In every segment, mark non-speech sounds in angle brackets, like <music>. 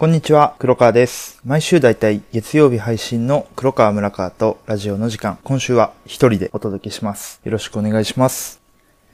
こんにちは、黒川です。毎週だいたい月曜日配信の黒川村川とラジオの時間、今週は一人でお届けします。よろしくお願いします。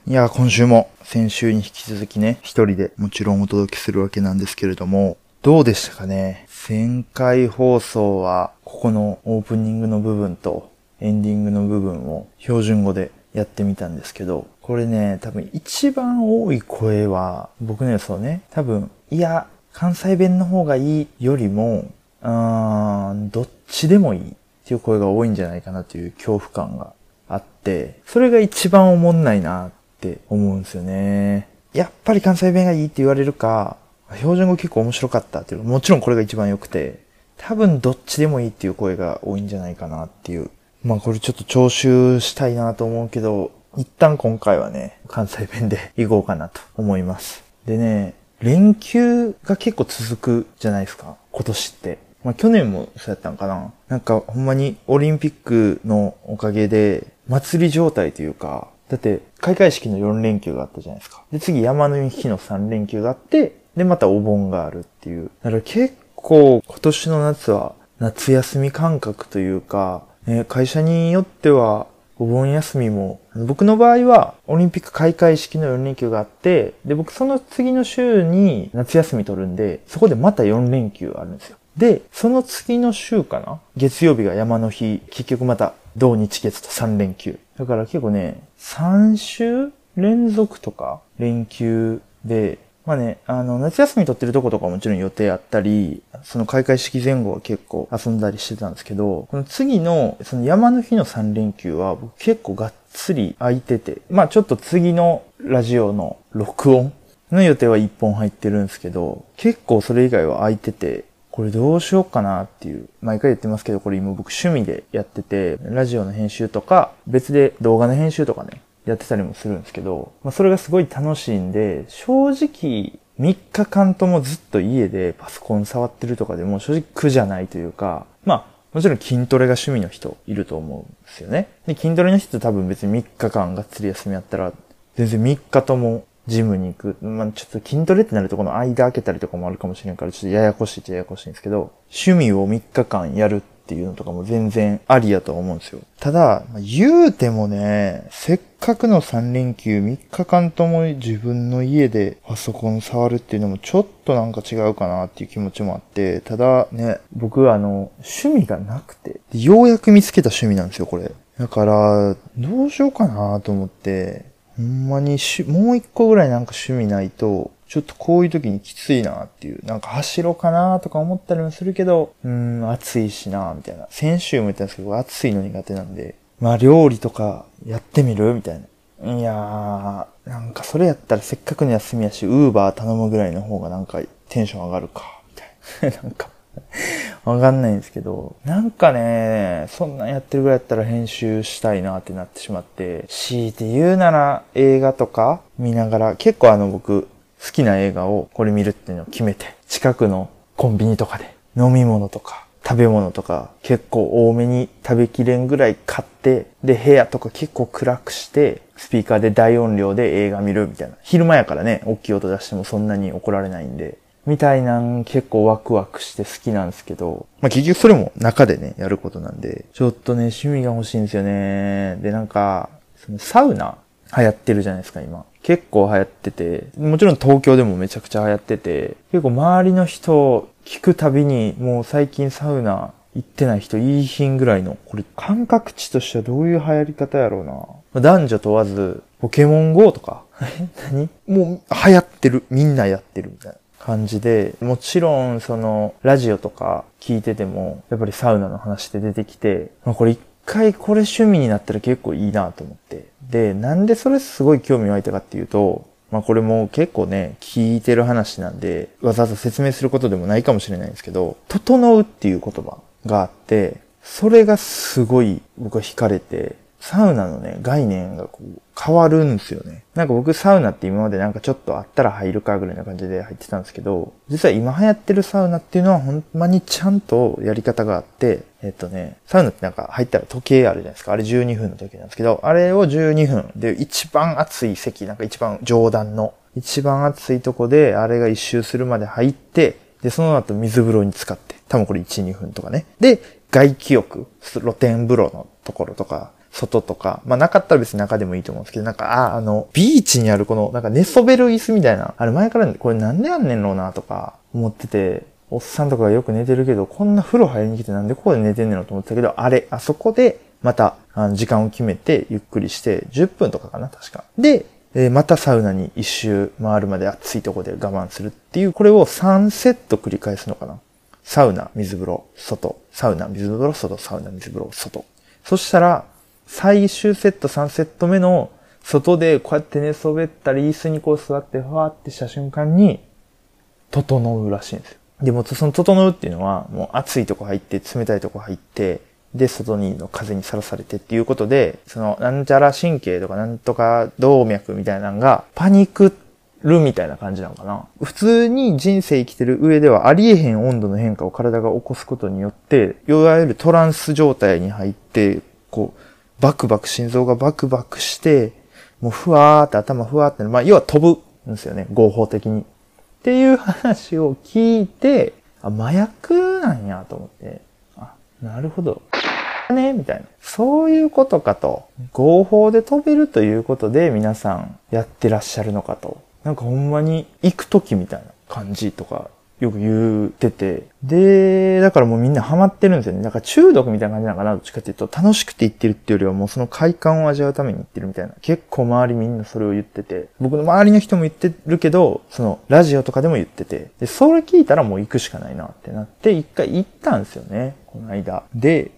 いや、今週も先週に引き続きね、一人でもちろんお届けするわけなんですけれども、どうでしたかね？前回放送は、ここのオープニングの部分とエンディングの部分を標準語でやってみたんですけど、これね、多分一番多い声は、僕の予想ね、多分、いや、関西弁の方がいいよりも、うーん、どっちでもいいっていう声が多いんじゃないかなという恐怖感があって、それが一番おもんないなって思うんですよね。やっぱり関西弁がいいって言われるか、標準語結構面白かったっていう、もちろんこれが一番良くて、多分どっちでもいいっていう声が多いんじゃないかなっていう。まあこれちょっと徴収したいなと思うけど、一旦今回はね、関西弁で行こうかなと思います。でね、連休が結構続くじゃないですか、今年って。まあ去年もそうやったんかな。なんかほんまにオリンピックのおかげで祭り状態というか、だって開会式の4連休があったじゃないですか。で次山の日の3連休があって、でまたお盆があるっていう。だから結構今年の夏は夏休み感覚というか、ね、会社によってはお盆休みも、僕の場合はオリンピック開会式の4連休があって、で、僕その次の週に夏休み取るんで、そこでまた4連休あるんですよ。で、その次の週かな月曜日が山の日、結局また土日月と3連休。だから結構ね、3週連続とか連休で、まあね、あの、夏休み取ってるとことかもちろん予定あったり、その開会式前後は結構遊んだりしてたんですけど、この次の、その山の日の3連休は僕結構がっつり空いてて、まあちょっと次のラジオの録音の予定は1本入ってるんですけど、結構それ以外は空いてて、これどうしようかなっていう、毎回言ってますけど、これ今僕趣味でやってて、ラジオの編集とか、別で動画の編集とかね、やってたりもするんですけど、まあ、それがすごい楽しいんで、正直3日間ともずっと家でパソコン触ってるとかでも正直苦じゃないというか、まあもちろん筋トレが趣味の人いると思うんですよね。で、筋トレの人多分別に3日間がっつり休みやったら、全然3日ともジムに行く。まあちょっと筋トレってなるとこの間開けたりとかもあるかもしれんから、ちょっとややこしいっちゃややこしいんですけど、趣味を3日間やるっっていうのとかも全然ありやと思うんですよ。ただ、ま言うてもね、せっかくの3連休3日間とも自分の家でパソコン触るっていうのもちょっとなんか違うかなっていう気持ちもあって、ただね、僕はあの、趣味がなくて、ようやく見つけた趣味なんですよ、これ。だから、どうしようかなと思って、ほんまにしもう一個ぐらいなんか趣味ないと、ちょっとこういう時にきついなっていう、なんか走ろうかなとか思ったりもするけど、うーん、暑いしなみたいな。先週も言ったんですけど、暑いの苦手なんで、まあ料理とかやってみるみたいな。いやー、なんかそれやったらせっかくの休みやし、ウーバー頼むぐらいの方がなんかテンション上がるか、みたいな。<laughs> なんか、わかんないんですけど、なんかね、そんなんやってるぐらいやったら編集したいなってなってしまって、強いて言うなら映画とか見ながら、結構あの僕、好きな映画をこれ見るっていうのを決めて、近くのコンビニとかで飲み物とか食べ物とか結構多めに食べきれんぐらい買って、で部屋とか結構暗くして、スピーカーで大音量で映画見るみたいな。昼間やからね、大きい音出してもそんなに怒られないんで。みたいなん結構ワクワクして好きなんですけど、まあ結局それも中でね、やることなんで、ちょっとね、趣味が欲しいんですよね。で、なんか、そのサウナ流行ってるじゃないですか、今。結構流行ってて、もちろん東京でもめちゃくちゃ流行ってて、結構周りの人聞くたびに、もう最近サウナ行ってない人いいひんぐらいの、これ感覚値としてはどういう流行り方やろうな。ま男女問わず、ポケモン GO とか、<laughs> 何？もう流行ってる、みんなやってるみたいな。感じで、もちろんそのラジオとか聞いてても、やっぱりサウナの話って出てきて、まあ、これ一回これ趣味になったら結構いいなと思って。で、なんでそれすごい興味湧いたかっていうと、まあこれも結構ね、聞いてる話なんで、わざわざ説明することでもないかもしれないんですけど、整うっていう言葉があって、それがすごい僕は惹かれて、サウナのね、概念がこう変わるんですよね。なんか僕サウナって今までなんかちょっとあったら入るかぐらいな感じで入ってたんですけど、実は今流行ってるサウナっていうのはほんまにちゃんとやり方があって、えっとね、サウナってなんか入ったら時計あるじゃないですか。あれ12分の時計なんですけど、あれを12分で一番暑い席、なんか一番上段の、一番暑いとこであれが一周するまで入って、で、その後水風呂に使って、多分これ1、2分とかね。で、外気浴、露天風呂のところとか、外とか、まあなかったら別に中でもいいと思うんですけど、なんか、あ、あの、ビーチにあるこの、なんか寝そべる椅子みたいな、あれ前からこれなんでやんねんろうなとか思ってて、おっさんとかがよく寝てるけど、こんな風呂入りに来てなんでここで寝てんねんのと思ってたけど、あれ、あそこで、また、あの時間を決めて、ゆっくりして、10分とかかな、確か。で、えー、またサウナに一周回るまで暑いとこで我慢するっていう、これを3セット繰り返すのかな。サウナ、水風呂、外、サウナ、水風呂、外、サウナ、水風呂、外。そしたら、最終セット3セット目の外でこうやって寝そべったり椅子にこう座ってふわってした瞬間に、整うらしいんですよ。でも、その整うっていうのは、もう暑いとこ入って、冷たいとこ入って、で、外にの風にさらされてっていうことで、その、なんちゃら神経とかなんとか動脈みたいなのが、パニクるみたいな感じなのかな。普通に人生生きてる上ではありえへん温度の変化を体が起こすことによって、いわゆるトランス状態に入って、こう、バクバク、心臓がバクバクして、もうふわーって頭ふわーって、まあ、要は飛ぶんですよね、合法的に。っていう話を聞いて、あ、麻薬なんやと思って、あ、なるほど。ねみたいな。そういうことかと。合法で飛べるということで皆さんやってらっしゃるのかと。なんかほんまに行く時みたいな感じとかよく言ってて。で、だからもうみんなハマってるんですよね。だから中毒みたいな感じなのかなどっちかっていうと、楽しくて行ってるっていうよりはもうその快感を味わうために行ってるみたいな。結構周りみんなそれを言ってて、僕の周りの人も言ってるけど、そのラジオとかでも言ってて、で、それ聞いたらもう行くしかないなってなって、一回行ったんですよね。この間。で、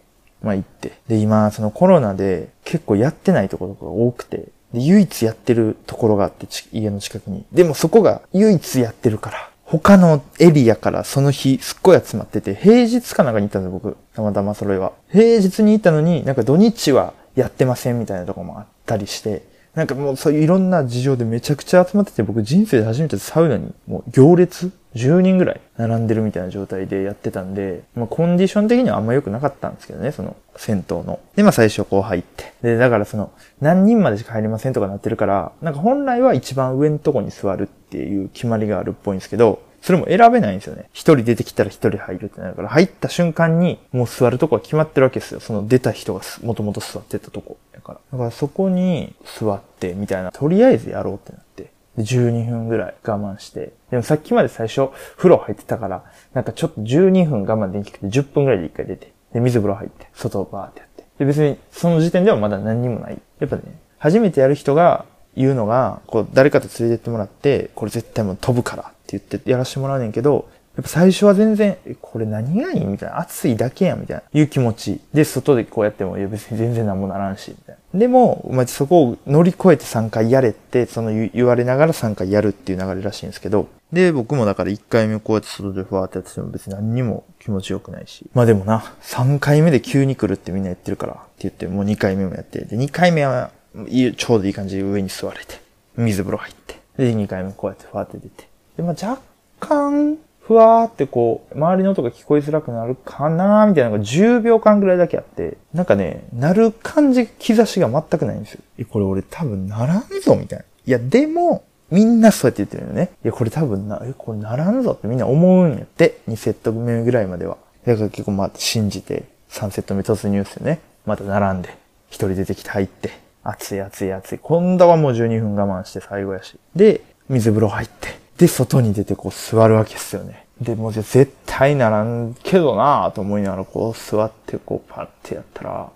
まあ行って。で、今、そのコロナで結構やってないところが多くて、で、唯一やってるところがあって、家の近くに。でもそこが唯一やってるから、他のエリアからその日すっごい集まってて、平日かなんかに行ったんです僕。たまたまそれは。平日に行ったのに、なんか土日はやってませんみたいなとこもあったりして、なんかもうそういういろんな事情でめちゃくちゃ集まってて、僕人生で初めてサウナにもう行列10人ぐらい並んでるみたいな状態でやってたんで、まあコンディション的にはあんま良くなかったんですけどね、その銭湯の。で、まあ最初こう入って。で、だからその何人までしか入りませんとかなってるから、なんか本来は一番上のとこに座るっていう決まりがあるっぽいんですけど、それも選べないんですよね。一人出てきたら一人入るってなるから、入った瞬間にもう座るとこは決まってるわけですよ。その出た人がもともと座ってたとこ。だから。だからそこに座ってみたいな、とりあえずやろうってなって。で、12分ぐらい我慢して。でもさっきまで最初風呂入ってたから、なんかちょっと12分我慢できなくて10分ぐらいで一回出て。で、水風呂入って、外をバーってやって。で、別にその時点ではまだ何にもない。やっぱね、初めてやる人が言うのが、こう、誰かと連れてってもらって、これ絶対もう飛ぶからって言ってやらしてもらうねんけど、やっぱ最初は全然、これ何がいいみたいな。暑いだけやんみたいな。いう気持ち。で、外でこうやっても、いや別に全然何もならんし、みたいな。でも、まあ、そこを乗り越えて3回やれって、その言われながら3回やるっていう流れらしいんですけど、で、僕もだから1回目こうやって外でふわーってやってても別に何にも気持ちよくないし。まあでもな、3回目で急に来るってみんな言ってるからって言って、もう2回目もやって、で、2回目は、ちょうどいい感じで上に座れて、水風呂入って、で、2回目こうやってふわーって出て。で、まあ若干、ふわーってこう、周りの音が聞こえづらくなるかなーみたいなのが10秒間ぐらいだけあって、なんかね、なる感じ、兆しが全くないんですよ。え、これ俺多分ならんぞみたいな。いや、でも、みんなそうやって言ってるよね。いや、これ多分な、え、これならんぞってみんな思うんやって。2セット目ぐらいまでは。だから結構まあ信じて、3セット目突入ですよね。また並んで、1人出てきて入って、熱い熱い熱い。今度はもう12分我慢して最後やし。で、水風呂入って。で、外に出てこう座るわけですよね。で、もう絶対ならんけどなぁと思いながらこう座ってこうパッてやったら、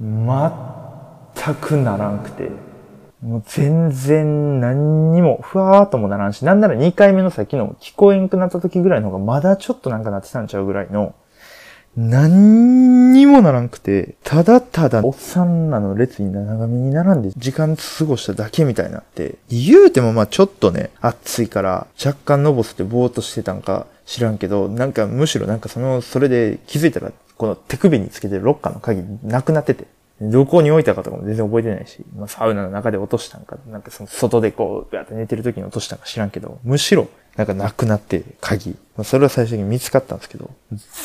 全くならんくて、もう全然何にも、ふわーっともならんし、なんなら2回目のさっきの聞こえんくなった時ぐらいの方がまだちょっとなんかなってたんちゃうぐらいの、何にもならんくて、ただただおっさんらの列に長めに並んで時間過ごしただけみたいになって、言うてもまあちょっとね、暑いから若干のぼせてぼーっとしてたんか知らんけど、なんかむしろなんかその、それで気づいたら、この手首につけてるロッカーの鍵なくなってて、どこに置いたかとかも全然覚えてないし、まあ、サウナの中で落としたんか、なんかその外でこう、ガーって寝てる時に落としたんか知らんけど、むしろなんかなくなって鍵。ま、それは最終的に見つかったんですけど、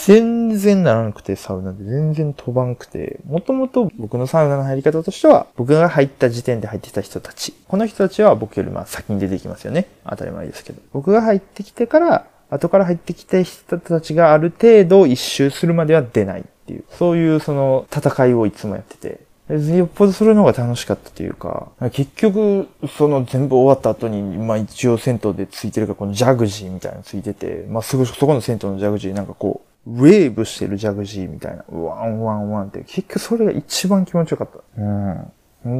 全然ならなくてサウナで全然飛ばんくて、もともと僕のサウナの入り方としては、僕が入った時点で入ってた人たち。この人たちは僕よりまあ先に出てきますよね。当たり前ですけど。僕が入ってきてから、後から入ってきた人たちがある程度一周するまでは出ないっていう、そういうその戦いをいつもやってて、よっぽどそれの方が楽しかったというか、結局、その全部終わった後に、まあ一応銭湯でついてるかこのジャグジーみたいなのついてて、まあすぐそこの銭湯のジャグジーなんかこう、ウェーブしてるジャグジーみたいな、ワンワンワンって、結局それが一番気持ちよかった。うん。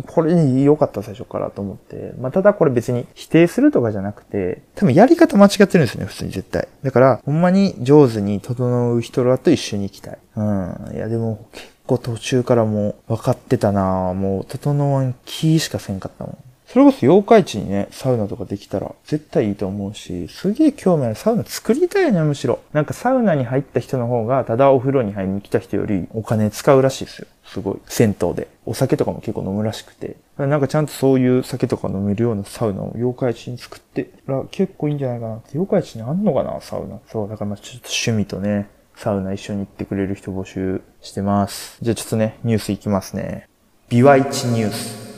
これ良かった最初からと思って。まあ、ただこれ別に否定するとかじゃなくて、多分やり方間違ってるんですよね、普通に絶対。だから、ほんまに上手に整う人らと一緒に行きたい。うん。いや、でも結構途中からもう分かってたなもう整わん気しかせんかったもん。それこそ妖怪地にね、サウナとかできたら絶対いいと思うし、すげえ興味ある。サウナ作りたいね、むしろ。なんかサウナに入った人の方が、ただお風呂に入りに来た人よりお金使うらしいですよ。すごい。銭湯で。お酒とかも結構飲むらしくて。なんかちゃんとそういう酒とか飲めるようなサウナを妖怪地に作ってら結構いいんじゃないかな。妖怪地にあんのかな、サウナ。そう、だからまあちょっと趣味とね、サウナ一緒に行ってくれる人募集してます。じゃあちょっとね、ニュースいきますね。ビワイチニュース。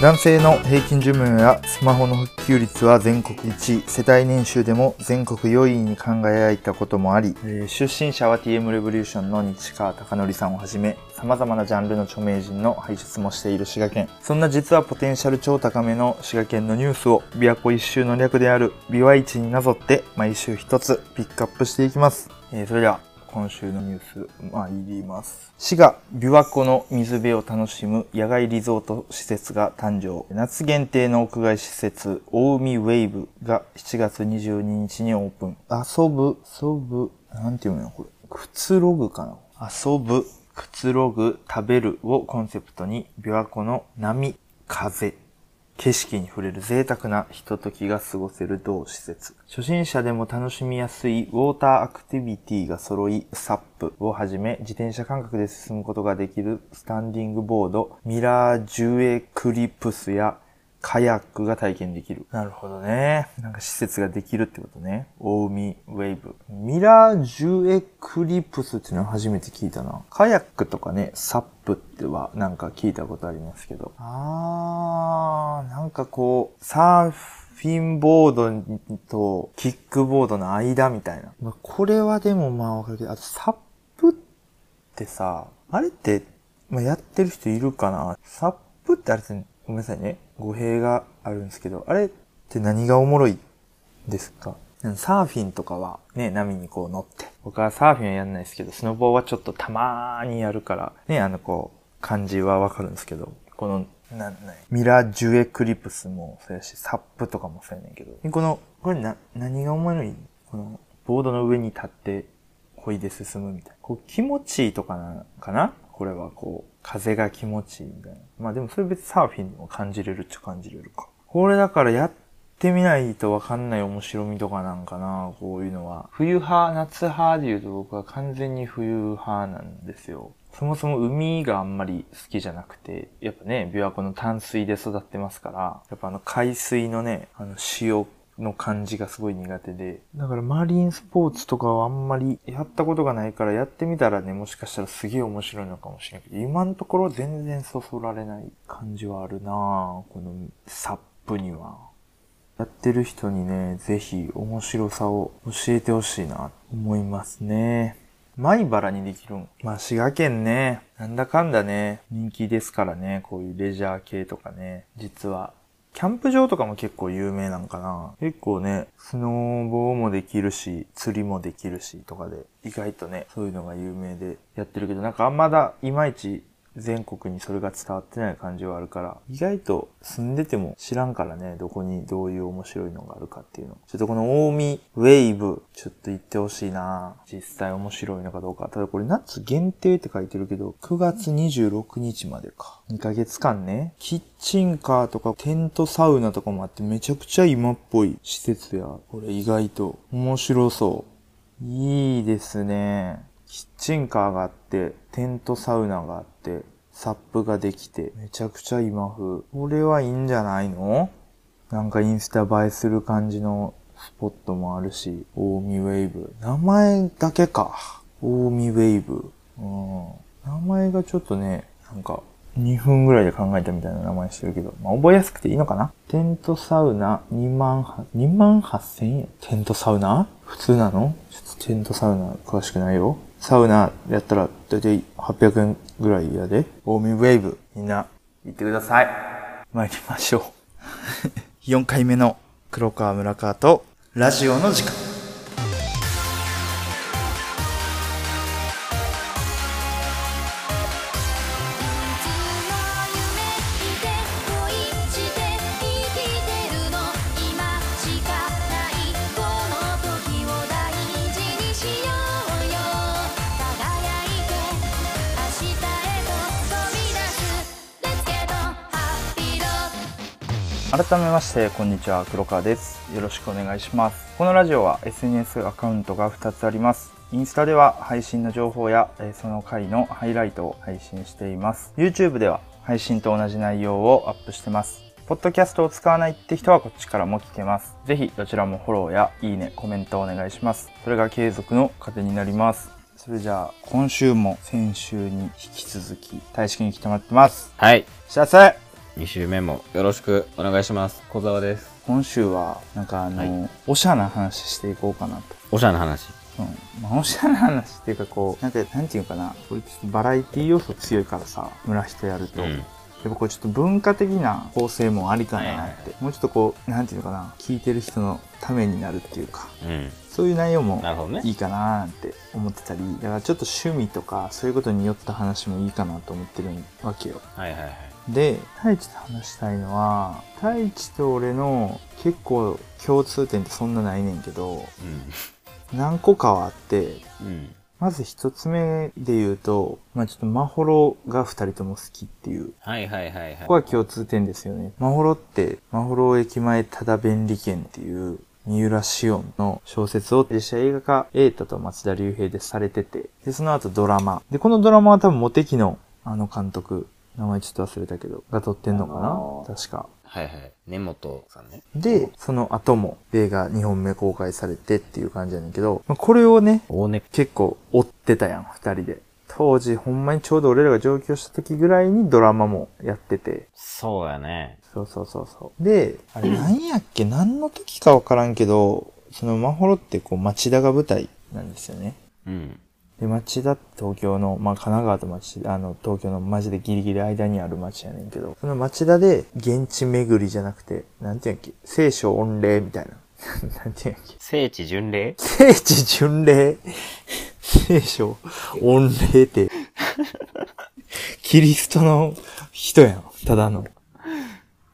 男性の平均寿命やスマホの普及率は全国1位、世帯年収でも全国4位に輝いたこともあり、えー、出身者は TM レボリューションの市川貴則さんをはじめ、様々なジャンルの著名人の輩出もしている滋賀県。そんな実はポテンシャル超高めの滋賀県のニュースを、琵琶湖一周の略である琵琶市になぞって毎週一つピックアップしていきます。えー、それでは今週のニュース、まあ、ります。滋賀、琵琶湖の水辺を楽しむ野外リゾート施設が誕生。夏限定の屋外施設、大海ウェイブが7月22日にオープン。遊ぶ、遊ぶ、なんていうの？これ。くつろぐかな？遊ぶ、くつろぐ、食べるをコンセプトに、琵琶湖の波、風、景色に触れる贅沢なひとときが過ごせる同施設。初心者でも楽しみやすいウォーターアクティビティが揃い、サップをはじめ自転車感覚で進むことができるスタンディングボード、ミラージュエクリプスやカヤックが体験できる。なるほどね。なんか施設ができるってことね。大海ウェーブ。ミラージュエクリプスっていうのは初めて聞いたな。カヤックとかね、サップってはなんか聞いたことありますけど。あー、なんかこう、サーフィンボードとキックボードの間みたいな。まあ、これはでもまあわかるけど、あとサップってさ、あれって、まあ、やってる人いるかな？サップってあれってごめんなさいね。語弊があるんですけど、あれって何がおもろいですか？サーフィンとかはね、波にこう乗って。僕はサーフィンはやんないですけど、スノボーはちょっとたまーにやるから、ね、あのこう、感じはわかるんですけど、この、な、な、ミラージュエクリプスもそうやし、サップとかもそうやねんけど、この、これな、何がおもろい？この、ボードの上に立って、こいで進むみたいな。こう気持ちいいとかな、かな？これはこう、風が気持ちいいみたいな。まあでもそれ別にサーフィンでも感じれるっちゃ感じれるか。これだからやってみないとわかんない面白みとかなんかな、こういうのは。冬派、夏派で言うと僕は完全に冬派なんですよ。そもそも海があんまり好きじゃなくて、やっぱね、琵琶湖の淡水で育ってますから、やっぱあの海水のね、あの塩の感じがすごい苦手で。だからマリンスポーツとかはあんまりやったことがないからやってみたらね、もしかしたらすげえ面白いのかもしれないけど、今のところ全然そそられない感じはあるなぁ。このサップには。やってる人にね、ぜひ面白さを教えてほしいなと思いますね。米原にできるん。まあ、滋賀県ね、なんだかんだね、人気ですからね、こういうレジャー系とかね、実はキャンプ場とかも結構有名なんかな。結構ね、スノーボーもできるし、釣りもできるしとかで、意外とね、そういうのが有名でやってるけど、なんかあんまだ、いまいち全国にそれが伝わってない感じはあるから、意外と住んでても知らんからね、どこにどういう面白いのがあるかっていうの。ちょっとこの大見ウェイブ、ちょっと行ってほしいな実際面白いのかどうか。ただこれ夏限定って書いてるけど、9月26日までか。2ヶ月間ね。キッチンカーとかテントサウナとかもあってめちゃくちゃ今っぽい施設や。これ意外と面白そう。いいですね。ッチンカーがあって、テントサウナがあって、サップができて、めちゃくちゃ今風。これはいいんじゃないの？なんかインスタ映えする感じのスポットもあるし、大海ウェイブ。名前だけか。大海ウェイブ。うん。名前がちょっとね、なんか、2分ぐらいで考えたみたいな名前してるけど、まあ、覚えやすくていいのかな？テントサウナ2万、2万8千円？テントサウナ？普通なの？ちょっとテントサウナ詳しくないよ。サウナやったら大体800円ぐらいやで。ウォーミングウェーブ。みんな、行ってください。参りましょう。<laughs> 4回目の黒川村川とラジオの時間。改めましてこんにちは黒川ですよろしくお願いしますこのラジオは SNS アカウントが2つありますインスタでは配信の情報やえーその回のハイライトを配信しています YouTube では配信と同じ内容をアップしてますポッドキャストを使わないって人はこっちからも聞けます。ぜひどちらもフォローやいいね、コメントをお願いします。それが継続の糧になります。それじゃあ、今週も先週に引き続き、大式に来てもらってます。はい。幸せ2週目もよろしくお願いします。小沢です。今週は、なんかあの、はいおしゃな話していこうかなと。おしゃれな話。うん。まあ、おしゃな話っていうかこう、なんか、なんていうかな、これちょっとバラエティ要素強いからさ、村人やると。うんやっぱこれちょっと文化的な構成もありかなって。もうちょっとこう、なんていうのかな、聞いてる人のためになるっていうか、うん。そういう内容もいいかななんて思ってたり、だからちょっと趣味とかそういうことによった話もいいかなと思ってるわけよ。はいはいはい。で、太一と話したいのは、太一と俺の結構共通点ってそんなないねんけど、何個かはあって、うん。うん。まず一つ目で言うと、まあちょっとマホロが二人とも好きっていう。はいはいはいはい。ここは共通点ですよね。マホロって、マホロ駅前ただ便利券っていう、三浦紫音の小説を実写映画化、瑛太と松田龍平でされてて、で、その後ドラマ。で、このドラマは多分モテキのあの監督、名前ちょっと忘れたけど、が撮ってんのかあのな確か。はいはい。根本さんね。で、その後も映画2本目公開されてっていう感じやねんけど、まあこれをね、大根。結構追ってたやん、二人で。当時、ほんまにちょうど俺らが上京した時ぐらいにドラマもやってて。そうやね。そうそうそうそう。で、あれ <clears throat> 何やっけ？何の時かわからんけど、そのマホロってこう町田が舞台なんですよね。うん。で、町田って東京の、まあ神奈川と町、あの、東京のマジでギリギリ間にある町やねんけど、その町田で現地巡りじゃなくて、なんていうんやっけ聖書御礼みたいな。<laughs> なんていうんやっけ聖地巡礼？聖地巡礼？聖書御礼って、キリストの人やん。ただの。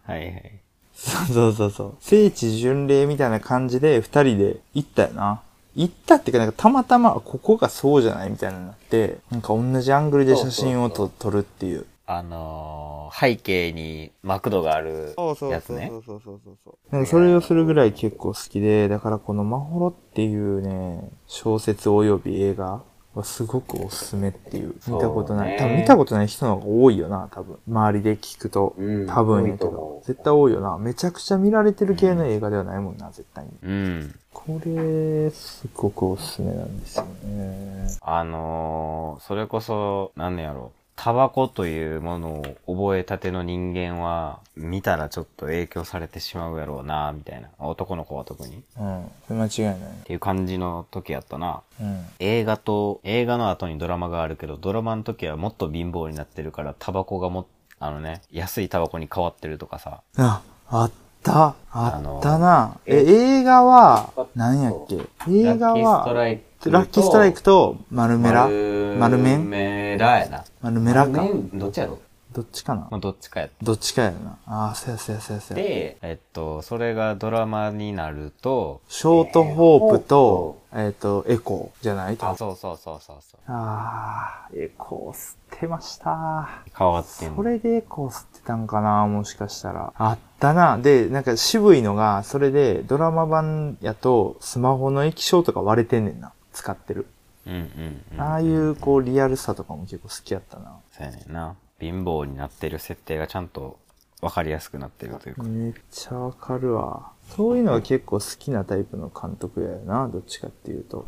はいはい。そうそうそうそう。聖地巡礼みたいな感じで二人で行ったよな。行ったっていうか、なんかたまたま、ここがそうじゃないみたいになって、なんか同じアングルで写真をと撮るっていう。あのー、背景にマクドがあるやつね。そうそうそうそう。なんかそれをするぐらい結構好きで、だからこのマホロっていうね、小説及び映画はすごくおすすめっていう。見たことない。多分見たことない人の方が多いよな、多分。周りで聞くと。うん多分や絶対多いよな。めちゃくちゃ見られてる系の映画ではないもんな、絶対に。うん。これ、すごくおすすめなんですよね。あのー、それこそ、なんねやろ。タバコというものを覚えたての人間は、見たらちょっと影響されてしまうやろうな、みたいな。男の子は特に。っうん。それ間違いない。ていう感じの時やったな。うん。映画と、映画の後にドラマがあるけど、ドラマの時はもっと貧乏になってるから、タバコがも、あのね、安いタバコに変わってるとかさ。あ、あった？あったな。え、映画は、何やっけ？映画ラッキーストラは、イ。ラッキーストライクと、丸メラ丸丸麺メラやな。丸メラか。丸麺どっちやろ？どっちかな？まあ、どっちかやっどっちかやな。ああ、そうやそうやそうやそうや。て、えっと、それがドラマになると、ショートホープと、えっと、エコーじゃない？あ、そうそうそうそうそう。ああ、エコー吸ってました。変わってんの。それでエコー吸ってたんかなもしかしたら。あったな。で、なんか渋いのが、それでドラマ版やと、スマホの液晶とか割れてんねんな。使ってる。うんうんうん。ああいう、こう、リアルさとかも結構好きやったな。そうやねんな。貧乏になってる設定がちゃんと分かりやすくなってるというか。めっちゃわかるわ。そういうのが結構好きなタイプの監督やよな。どっちかっていうと。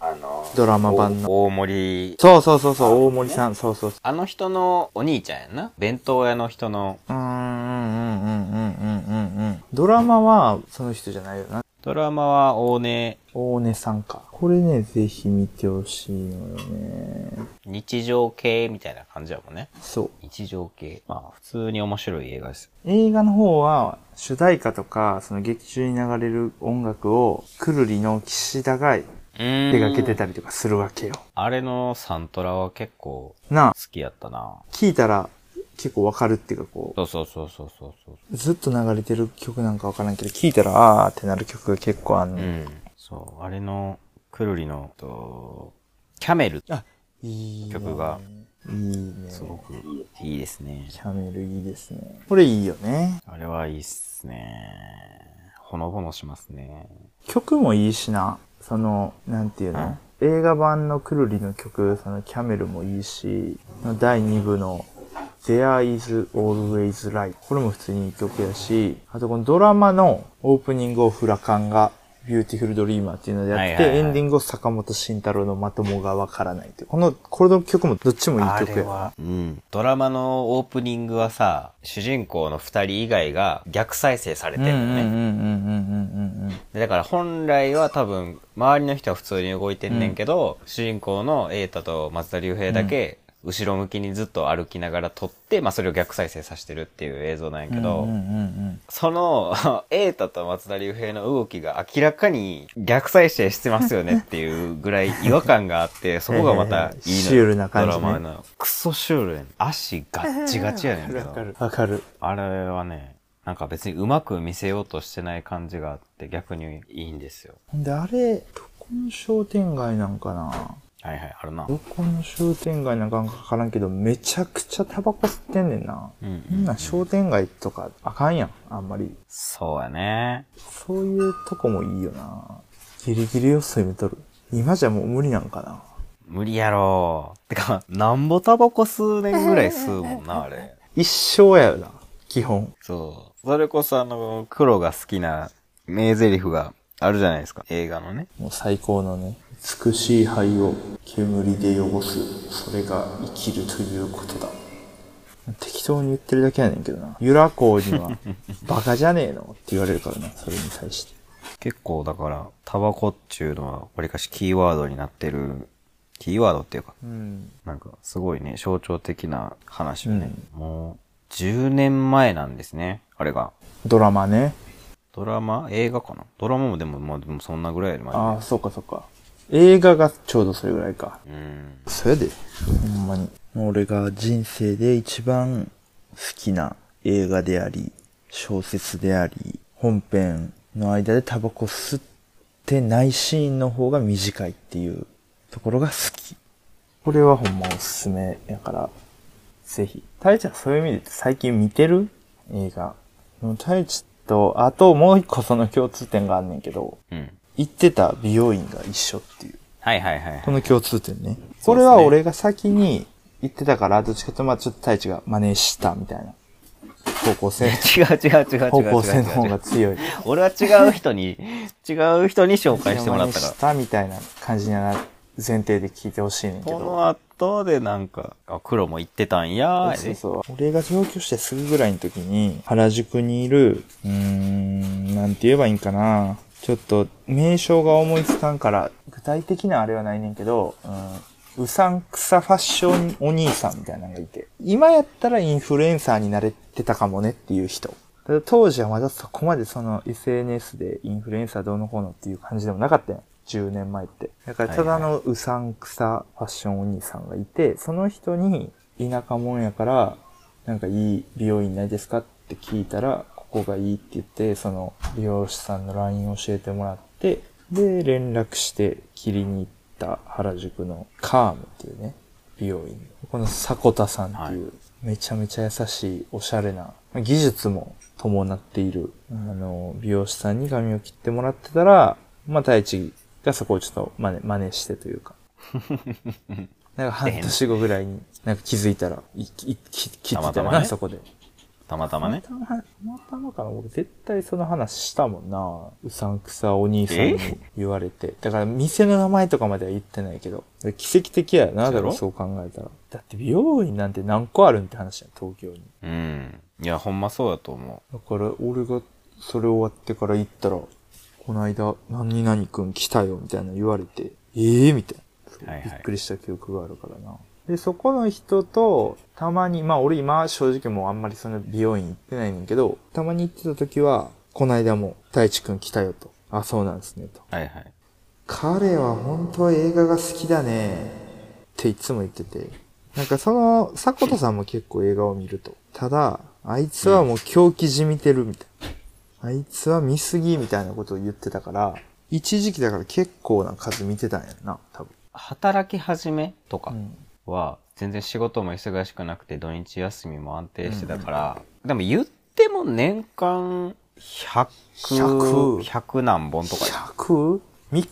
あの、ドラマ版の。大森。そうそうそうそう、大森さん。そうそうそう。あの人のお兄ちゃんやんな。弁当屋の人の、うーん、うん、うん、うん、うん、うん、うん。ドラマは、その人じゃないよな。ドラマは大根、大根さんか。これね、ぜひ見てほしいのよね。日常系みたいな感じやもんね。そう。日常系。まあ、普通に面白い映画です。映画の方は、主題歌とか、その劇中に流れる音楽を、くるりの岸田が手掛けてたりとかするわけよ。あれのサントラは結構なあ好、きやったな。聞いたら結構わかるっていうかこそうそうそうそうそうそう。う、ずっと流れてる曲なんかわからんけど、聞いたらあーってなる曲が結構あんの。うん。そう、あれの、くるりの、と、キャメル、あ、いい、ね。曲が。いいね。すごくいいですね。キャメルいいですね。これいいよね。あれはいいっすね。ほのぼのしますね。曲もいいしな。その、なんていうの、映画版のくるりの曲、そのキャメルもいいし、第2部の There is always light。これも普通にいい曲やし、あとこのドラマのオープニングをフラカンがビューティフルドリーマーっていうのでやって、はいはいはいエンディングを坂本慎太郎のまともがわからないっていう。この、これの曲もどっちもいいあ曲や。れは、うん。ドラマのオープニングはさ、主人公の二人以外が逆再生されてうんるのね。うんうんうんうんうんうんでだから本来は多分、周りの人は普通に動いてんねんけど、主人公の瑛太と松田龍平だけ、後ろ向きにずっと歩きながら撮って、まあそれを逆再生させてるっていう映像なんやけど、うんうんうんうんその、<laughs> 瑛太と松田龍平の動きが明らかに逆再生してますよねっていうぐらい違和感があって、<laughs> そこがまたいいのよ。シュールな感じねドラマの。クソシュールやねん足ガッチガチやねんけど。わかる。わかる。あれはね、なんか別にうまく見せようとしてない感じがあって逆にいいんですよ。で、あれ、どこの商店街なんかなはいはい、あるな。どこの商店街なんかわからんけど、めちゃくちゃタバコ吸ってんねんな。うんそんな商店街とかあかんやん、あんまり。そうやね。そういうとこもいいよな。ギリギリを攻めとる。今じゃもう無理なんかな。無理やろ。てか、なんぼタバコ数年ぐらい吸うもんな、あれ。一生やよな、基本。そう。それこそあの、黒が好きな名台詞があるじゃないですか。映画のね。もう最高のね。美しい灰を煙で汚す。それが生きるということだ。適当に言ってるだけやねんけどな。ユラコーには、バカじゃねえのって言われるからな、それに対して。結構だから、タバコっていうのは、わりかしキーワードになってる、キーワードっていうか、うん。なんかすごいね、象徴的な話をね、もう10年前なんですね、あれが。ドラマね。ドラマ？映画かな？ドラマもでも、まあでもそんなぐらいより前。ああ、そうかそうか。映画がちょうどそれぐらいか。うん。そやで？ほんまに。俺が人生で一番好きな映画であり、小説であり、本編の間でタバコ吸ってないシーンの方が短いっていうところが好き。これはほんまおすすめやから、ぜひ。太一はそういう意味で最近見てる映画。でも太一と、あともう一個その共通点があんねんけど、うん。行ってた美容院が一緒っていう。はいはいはいはい。この共通点ね。これは俺が先に言ってたから、どっちかとまあちょっと太一が真似したみたいな。方向性。<laughs> 違う違う違う違う。方向性の方が強い。俺は違う人に、<laughs> 違う人に紹介してもらったから。真似したみたいな感じにな前提で聞いてほしいねんけこど。の後でなんか、あ、黒も言ってたんやーそうそう。俺が上京してすぐぐらいの時に、原宿にいる、うーん、なんて言えばいいんかな。ちょっと、名称が思いつかんから、具体的なあれはないねんけど、うん、うさんくさファッションお兄さんみたいなのがいて、今やったらインフルエンサーになれてたかもねっていう人。ただ当時はまだそこまでその SNS でインフルエンサーどうのこうのっていう感じでもなかったよ。10年前って。だからただのうさんくさファッションお兄さんがいて、その人に田舎もんやから、なんかいい美容院ないですかって聞いたら、ここがいいって言って、その美容師さんの LINE を教えてもらって、で、連絡して切りに行った原宿のカームっていうね、美容院。この迫田さんっていう、めちゃめちゃ優しい、おしゃれな、技術も伴っている、あの、美容師さんに髪を切ってもらってたら、まあ、太一がそこをちょっと真似、真似してというか。<laughs> なんか半年後ぐらいに、なんか気づいたら、い、い、き切ってたよな、そこで。たまたまね。たまたま、たまたまかな俺絶対その話したもんな。うさんくさお兄さんに言われて。だから店の名前とかまでは言ってないけど。奇跡的やな、だからそう考えたら。だって美容院なんて何個あるんって話やん、東京に。うん。いや、ほんまそうだと思だから俺がそれ終わってから行ったら、この間、何々くん来たよ、みたいな言われて、ええみたいな。はいはいびっくりした記憶があるからな。で、そこの人と、たまに、まあ俺今正直もうあんまりその美容院行ってないねんけど、たまに行ってた時は、この間も、太一くん来たよと。あ、そうなんですね、と。はいはい。彼は本当は映画が好きだね。っていつも言ってて。なんかその、迫田さんも結構映画を見ると。ただ、あいつはもう狂気じみてるみたいな。あいつは見すぎみたいなことを言ってたから、一時期だから結構な数見てたんやんな、多分。働き始めとかうん。は、全然仕事も忙しくなくて土日休みも安定してたから、でも言っても年間100、100 100何本とか 100?3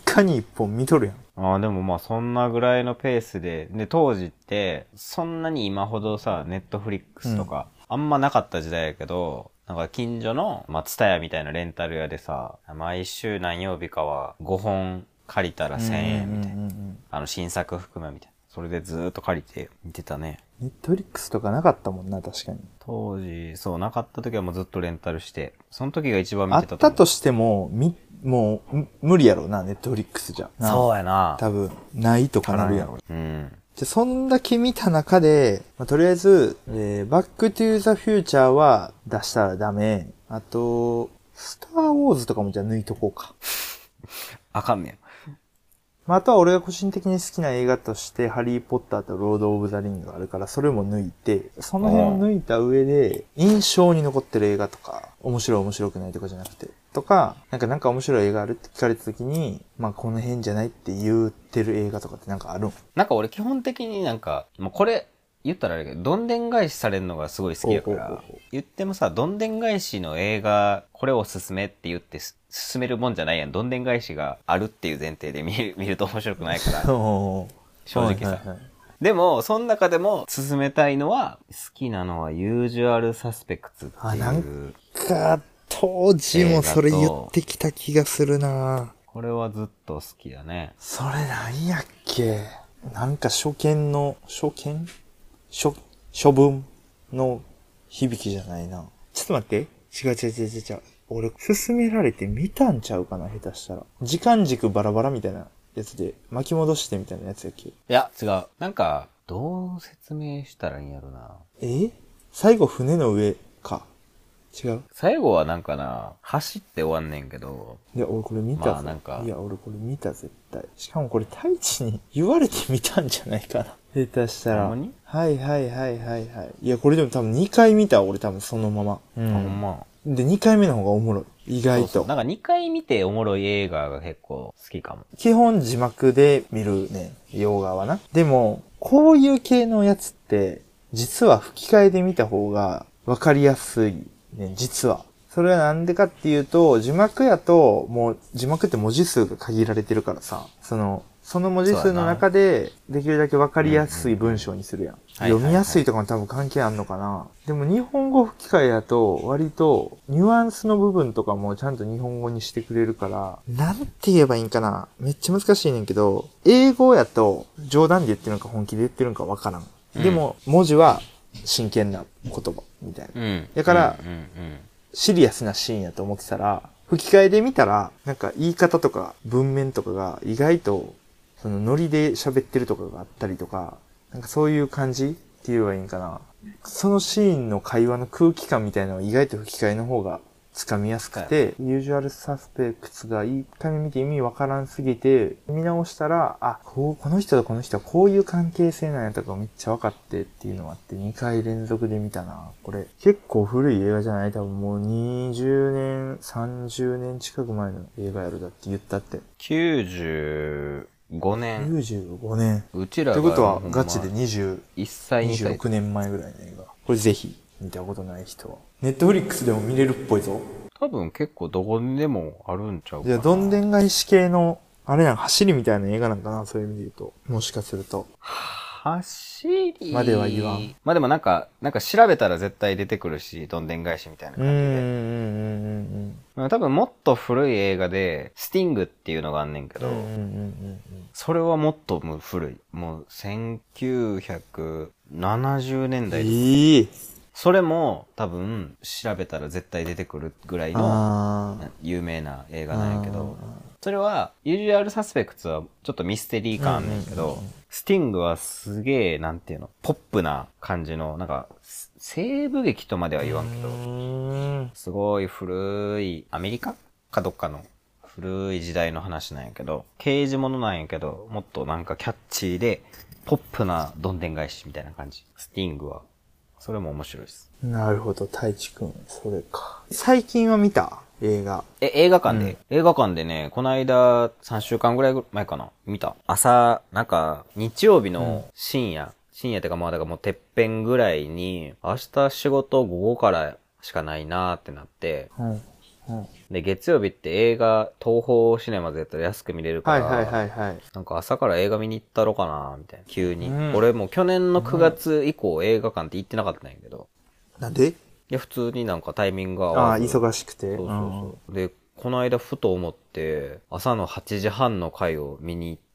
日に1本見とるやん。ああ、でもまあそんなぐらいのペースで、で、当時って、そんなに今ほどさ、ネットフリックスとか、あんまなかった時代やけど、なんか近所の、まあ、ツタヤみたいなレンタル屋でさ、毎週何曜日かは5本借りたら1000円みたいな。うんうんうんあの、新作含めみたいな。それでずーっと借りて見てたね。ネットフリックスとかなかったもんな、確かに。当時、そう、なかった時はもうずっとレンタルして、その時が一番見あってたと思う。たとしても、み、もう、む無理やろうな、ネットフリックスじゃ。なそうやな。多分、ないとかなるやろ。うん。で、そんだけ見た中で、まあ、とりあえず、えー、バックトゥーザフューチャーは出したらダメ。あと、スターウォーズとかもじゃあ抜いとこうか。<laughs> あかんねん。まあ、あとは俺が個人的に好きな映画として、ハリーポッターとロード・オブ・ザ・リングがあるから、それも抜いて、その辺を抜いた上で、印象に残ってる映画とか、面白い面白くないとかじゃなくて、とか、なんかなんか面白い映画あるって聞かれた時に、まあこの辺じゃないって言ってる映画とかってなんかあるんなんか俺基本的になんか、もうこれ、言ったらあれだけど、どんでん返しされるのがすごい好きやから言ってもさ、どんでん返しの映画、これをおすすめって言ってす進めるもんじゃないやん。どんでん返しがあるっていう前提で見る <laughs> 見ると面白くないから。<laughs> 正直さはいはいはいでも、その中でも進めたいのは、好きなのはユージュアルサスペクツってあないう。か、当時もそれ言ってきた気がするなこれはずっと好きだね。それなんやっけ？なんか初見の、初見？初、処分の響きじゃないな。ちょっと待って。違う違う違う違う。俺、勧められて見たんちゃうかな、下手したら。時間軸バラバラみたいなやつで、巻き戻してみたいなやつやっけ？いや、違う。なんか、どう説明したらいいんやろな。え？最後船の上か。違う？最後はなんかな、走って終わんねんけど、いや、俺これ見たぞ。まあなんかいや、俺これ見た絶対。しかもこれ太一に言われて見たんじゃないかな。<laughs> 下手したら。ほんまに？はいはいはいはいはい。いや、これでも多分2回見た俺多分そのまま。うほんま。で、2回目の方がおもろい。意外と。そうそうなんか2回見ておもろい映画が結構好きかも。基本字幕で見るね、洋画はな。でも、こういう系のやつって、実は吹き替えで見た方が分かりやすいね、実は。それはなんでかっていうと、字幕やと、もう、字幕って文字数が限られてるからさ、その、その文字数の中で、できるだけ分かりやすい文章にするやん。読みやすいとかも多分関係あんのかな。でも日本語吹き替えやと、割と、ニュアンスの部分とかもちゃんと日本語にしてくれるから、なんて言えばいいんかな。めっちゃ難しいねんけど、英語やと、冗談で言ってるのか本気で言ってるのかわからん。でも、文字は真剣な言葉、みたいな。うん。だから。シリアスなシーンやと思ってたら、吹き替えで見たら、なんか言い方とか文面とかが意外と、そのノリで喋ってるとかがあったりとか、なんかそういう感じって言えばいいんかな。そのシーンの会話の空気感みたいなのは意外と吹き替えの方がつかみやすくて、ユージュアルサスペクツが一回目見て意味わからんすぎて、見直したら、あ、こう、この人とこの人はこういう関係性なんやとかめっちゃ分かってっていうのがあって、2回連続で見たな。これ、結構古い映画じゃない？多分もう20年、30年近く前の映画やるだって言ったって。95年。95年。うちらが。ってことはガチで20、1歳、2歳。26年前ぐらいの映画。これぜひ、見たことない人は。ネットフリックスでも見れるっぽいぞ。多分結構どこにでもあるんちゃうかな。じゃあ、どんでん返し系の、あれやん、走りみたいな映画なんかな、そういう意味で言うと。もしかすると。走りまでは言わん。まあでもなんか、なんか調べたら絶対出てくるし、どんでん返しみたいなうーん、うん。うん、うん、まあ多分もっと古い映画で、スティングっていうのがあんねんけど、うん。うん、うん、うん。それはもっともう古い。もう1970年代です。ええそれも多分調べたら絶対出てくるぐらいの有名な映画なんやけど、それは、ユージュアルサスペクツはちょっとミステリー感あんねんけど、スティングはすげえ、なんていうの、ポップな感じの、なんか、す西部劇とまでは言わんけど、うん。すごい古い、アメリカかどっかの古い時代の話なんやけど、刑事物なんやけど、もっとなんかキャッチーで、ポップなどんでん返しみたいな感じ。スティングは。それも面白いです。なるほど、太一くん、それか。最近は見た？映画。え、映画館で、映画館でね、この間、3週間ぐらい前かな見た。朝、なんか、日曜日の深夜、深夜ってかまあだからもうてっぺんぐらいに、明日仕事午後からしかないなーってなって、うん。うん。で、月曜日って映画、東宝シネマズやったら安く見れるから、はいはいはいはい。なんか朝から映画見に行ったろかなみたいな、急に。うん俺もう去年の9月以降映画館って行ってなかったんやけど、なんで？いや、普通になんかタイミングが合ああ、わず忙しくて。そうそうそう。で、この間ふと思って、朝の8時半の回を見に行って、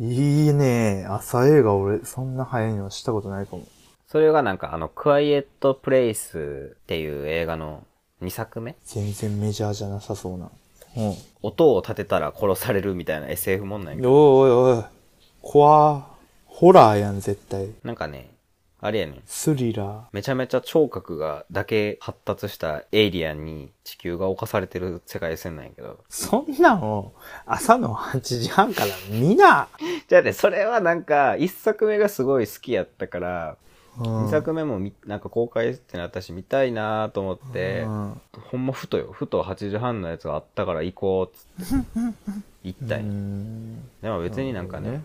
うんいいね。朝映画俺、そんな早いのしたことないかも。それがなんかあの、クワイエットプレイスっていう映画の2作目？全然メジャーじゃなさそうな。うん。音を立てたら殺されるみたいな SF もんなんやけど、おいおいおい。怖ホラーやん、絶対。なんかね、あれやねん。スリラめちゃめちゃ聴覚がだけ発達したエイリアンに地球が侵されてる世界線なんやけど。ー。そんなんを、朝の8時半から見な。<laughs> じゃあね、それはなんか、1作目がすごい好きやったから、うん2作目もみなんか公開ってなったし見たいなと思って、うんほんまふとよ。ふと8時半のやつがあったから行こうっつって。<laughs> 行ったんうやん。でも別になんかね、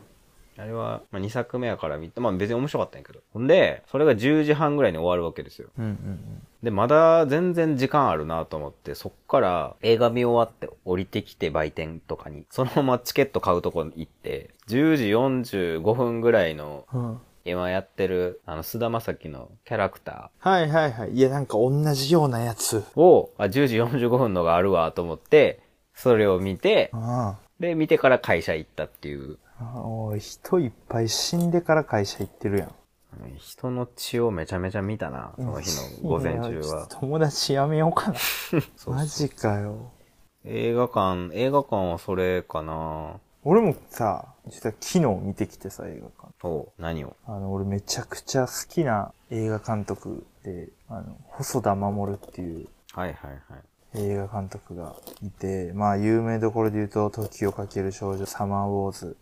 あれは、まあ、2作目やから見て、まあ別に面白かったんやけど。ほんで、それが10時半ぐらいに終わるわけですよ。うんうんで、まだ全然時間あるなと思って、そっから映画見終わって降りてきて売店とかに、そのままチケット買うとこに行って、10時45分ぐらいのうん。うん。今やってる、あの、菅田将暉のキャラクタはいはいはい。いや、なんか同じようなやつ。ーを、あ、10時45分のがあるわと思って、それを見て、あで、見てから会社行ったっていう。あ。おい、人いっぱい死んでから会社行ってるやん。人の血をめちゃめちゃ見たな、その日の午前中は。と友達やめようかな。<laughs> マジかよ。映画館、映画館はそれかな俺もさ、実は昨日見てきてさ、映画館。お何を？あの、俺めちゃくちゃ好きな映画監督で、あの、細田守っていうはいはいはい。映画監督がいて、まあ有名どころで言うと、時をかける少女、サマーウォーズ、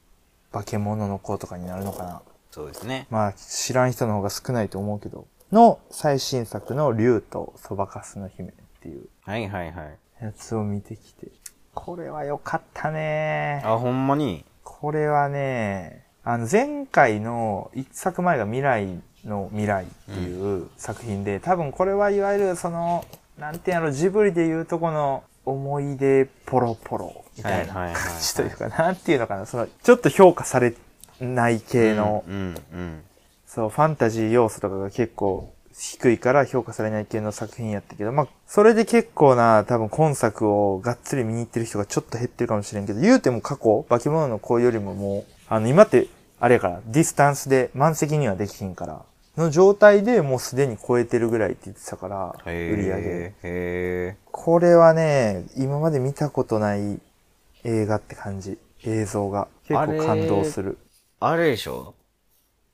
化け物の子とかになるのかな。そうですね。まあ知らん人の方が少ないと思うけど、の最新作の竜とそばかすの姫っていうはいはいはい。やつを見てきて、これは良かったねあ、ほんまに？これはね、あの前回の一作前が未来の未来っていう作品で、多分これはいわゆるその、なんてやろ、ジブリでいうとこの思い出ポロポロみたいな感じというか、なんていうのかな、その、ちょっと評価されない系の、うんうん。そう、ファンタジー要素とかが結構低いから評価されない系の作品やったけど、まあ、それで結構な、多分今作をがっつり見に行ってる人がちょっと減ってるかもしれんけど、言うても過去、化け物の子よりももう、あの、今って、あれやから、ディスタンスで満席にはできひんから、の状態でもうすでに超えてるぐらいって言ってたから、売り上げ。これはね、今まで見たことない映画って感じ。映像が。結構感動する。あれでしょ？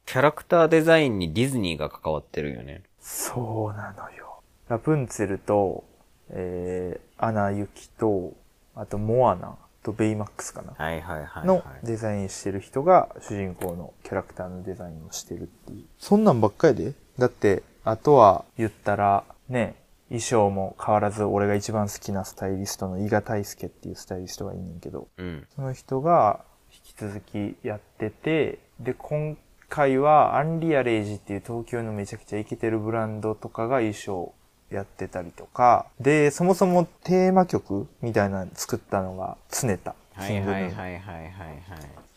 キャラクターデザインにディズニーが関わってるよね。そうなのよ。ラプンツェルと、えー、アナ雪と、あとモアナとベイマックスかな。はいはいはい、はい。のデザインしてる人が主人公のキャラクターのデザインをしてるっていう。そんなんばっかりで？だって、あとは言ったら、ね、衣装も変わらず俺が一番好きなスタイリストの伊賀大輔っていうスタイリストがいんねんけど、うん。その人が引き続きやってて、で、今回はアンリアレイジっていう東京のめちゃくちゃイケてるブランドとかが衣装やってたりとか、で、そもそもテーマ曲みたいなの作ったのが常田。はいはいはいはいはいはい。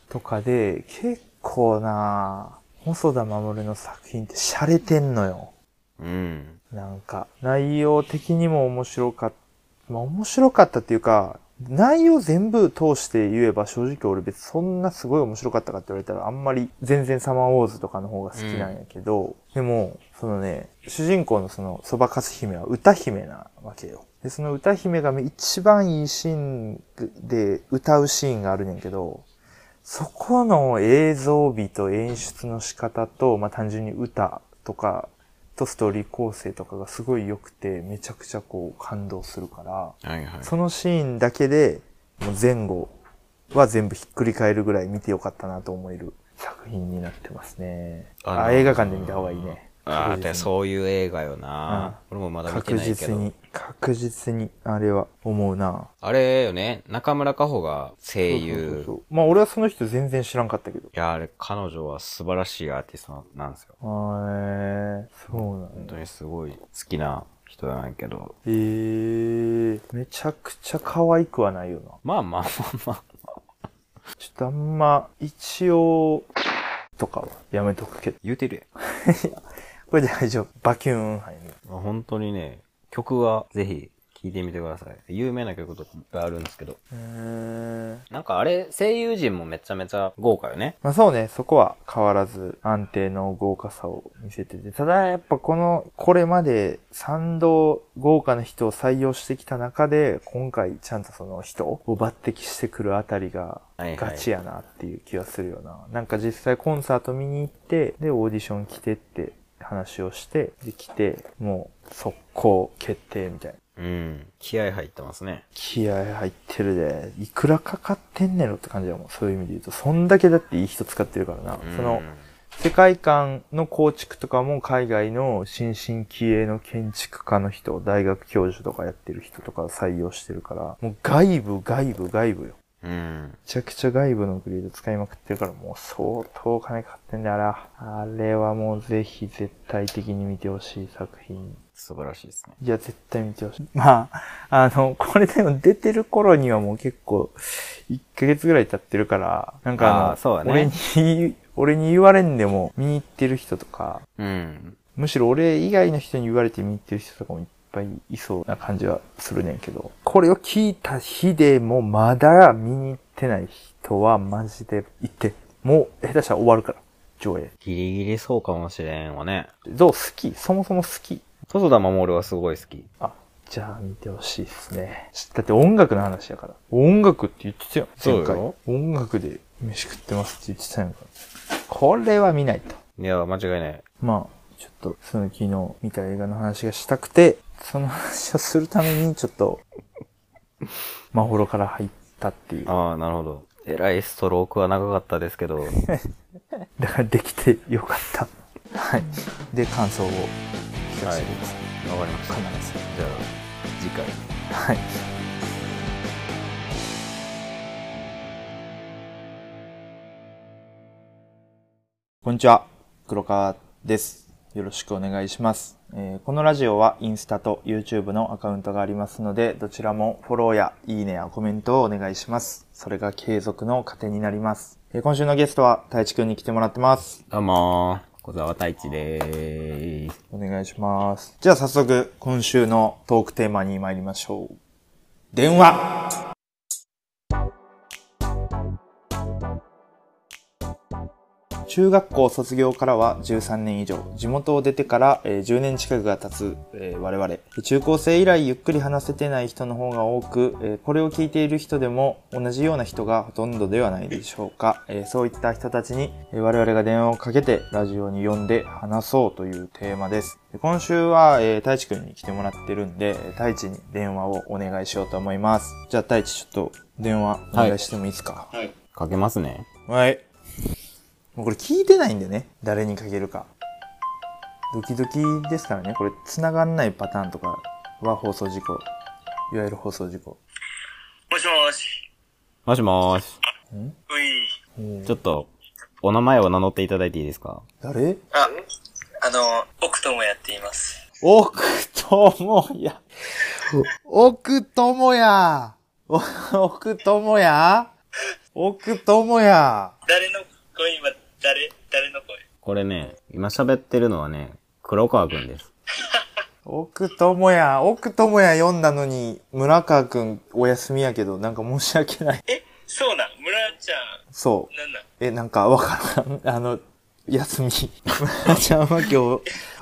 とかで、結構な細田守の作品って洒落てんのよ。うん。なんか、内容的にも面白かった。まあ面白かったっていうか、内容全部通して言えば正直俺別にそんなすごい面白かったかって言われたらあんまり全然サマーウォーズとかの方が好きなんやけど、でも、そのね、主人公のその蕎麦かす姫は歌姫なわけよ。で、その歌姫が一番いいシーンで歌うシーンがあるねんけど、そこの映像美と演出の仕方と、まあ、単純に歌とか、とストーリー構成とかがすごい良くて、めちゃくちゃこう感動するから、はいはい。そのシーンだけで、もう前後は全部ひっくり返るぐらい見てよかったなと思える作品になってますね。ああ映画館で見た方がいいね。ああ、そういう映画よな。俺もまだ見て確ないけど。実に、確実に、あれは思うな。あれよね、中村佳穂が声優。そうまあ俺はその人全然知らんかったけど。いや、あれ、彼女は素晴らしいアーティストなんですよ。あーえー、そうなん本当だ。にすごい好きな人なんやけど。えー、めちゃくちゃ可愛くはないよな。まあまあまあまあ。ちょっとあんま、一応、とかはやめとくけど。言うてるやん。<laughs> これで大丈夫。バキューン杯に。まあ本当にね、曲はぜひ聴いてみてください。有名な曲とかいっぱいあるんですけど。えー、なんかあれ、声優陣もめちゃめちゃ豪華よね。まあそうね、そこは変わらず安定の豪華さを見せてて。ただやっぱこの、これまで賛同豪華な人を採用してきた中で、今回ちゃんとその人を抜擢してくるあたりがはいはいガチやなっていう気がするよな。なんか実際コンサート見に行って、でオーディション来てって話をして、で来て、もう速攻決定みたいな。うん。気合入ってますね。気合入ってるで、いくらかかってんねろって感じだもん。そういう意味で言うと。そんだけだっていい人使ってるからな。その、世界観の構築とかも海外の新進気鋭の建築家の人、大学教授とかやってる人とかを採用してるから、もう外部、外部、外部よ。うん。めちゃくちゃ外部のグリード使いまくってるから、もう相当金かかってんだよ、あら。あれはもうぜひ絶対的に見てほしい作品。素晴らしいですね。いや、絶対見てほしい。まあ、あの、これでも出てる頃にはもう結構、1ヶ月ぐらい経ってるから、なんかあの、ね俺に、俺に言われんでも見に行ってる人とか、うん。むしろ俺以外の人に言われて見に行ってる人とかもいっぱいいそうな感じはするねんけど、これを聞いた日でもまだ見に行ってない人はマジで行って、もう下手したら終わるから、上映。ギリギリそうかもしれんわね。どう好き？そもそも好き細田守はすごい好き。あ、じゃあ見てほしいですね。だって音楽の話やから。音楽って言ってたよ。そうよ前回音楽で飯食ってますって言ってたやんか。これは見ないと。いや、間違いない。まあ、ちょっと、その昨日見た映画の話がしたくて、その話をするためにちょっと、まほろから入ったっていう。ああ、なるほど。えらいストロークは長かったですけど。<laughs> だからできてよかった。はい。で、感想を聞かせてください。わかりました。必ず。じゃあ、次回。はい。こんにちは。黒川です。よろしくお願いします。えーこのラジオはインスタと YouTube のアカウントがありますので、どちらもフォローやいいねやコメントをお願いします。それが継続の糧になります。えー今週のゲストは太一くんに来てもらってます。どうもー、小沢太一でーす。お願いします。じゃあ早速、今週のトークテーマに参りましょう。電話中学校卒業からは13年以上、地元を出てから、えー10年近くが経つ、えー我々。中高生以来ゆっくり話せてない人の方が多く、えーこれを聞いている人でも同じような人がほとんどではないでしょうか。えーそういった人たちに、えー我々が電話をかけてラジオに呼んで話そうというテーマです。で今週は、えー、太一くんに来てもらってるんで、えー太一に電話をお願いしようと思います。じゃあ太一ちょっと電話お願いしてもいいですか？かけますね。はい。もうこれ聞いてないんでね。誰にかけるか。ドキドキですからね。これ繋がんないパターンとかは放送事故。いわゆる放送事故。もしもし。もしもーし。うい。ちょっと、お名前を名乗っていただいていいですか？誰？あ、あの、奥ともやっています。奥友や。奥友や。お奥友や。奥友や。誰の声今、誰、誰の声？これね、今喋ってるのはね、黒川くんです。<laughs> 奥友也、奥友也読んだのに、村川くんお休みやけど、なんか申し訳ない。え、そうなん？村ちゃん、そう。なんなん？え、なんかわからん。<laughs> あの、休み。<laughs> 村ちゃんは今日、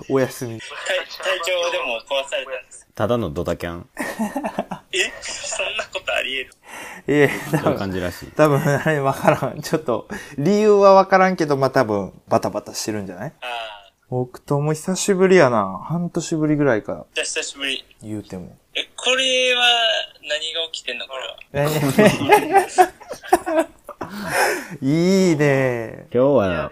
お休み。体体調でも壊されたんです。ただのドタキャン。えそんなり得るええそういう感じらしい。多分、あれわからん。ちょっと、理由はわからんけど、まあ、多分、バタバタしてるんじゃない？ああ、奥友久しぶりやな。半年ぶりぐらいか、じゃあ久しぶり。言うても。え、これは何が起きてんのこれは？いいね今日は、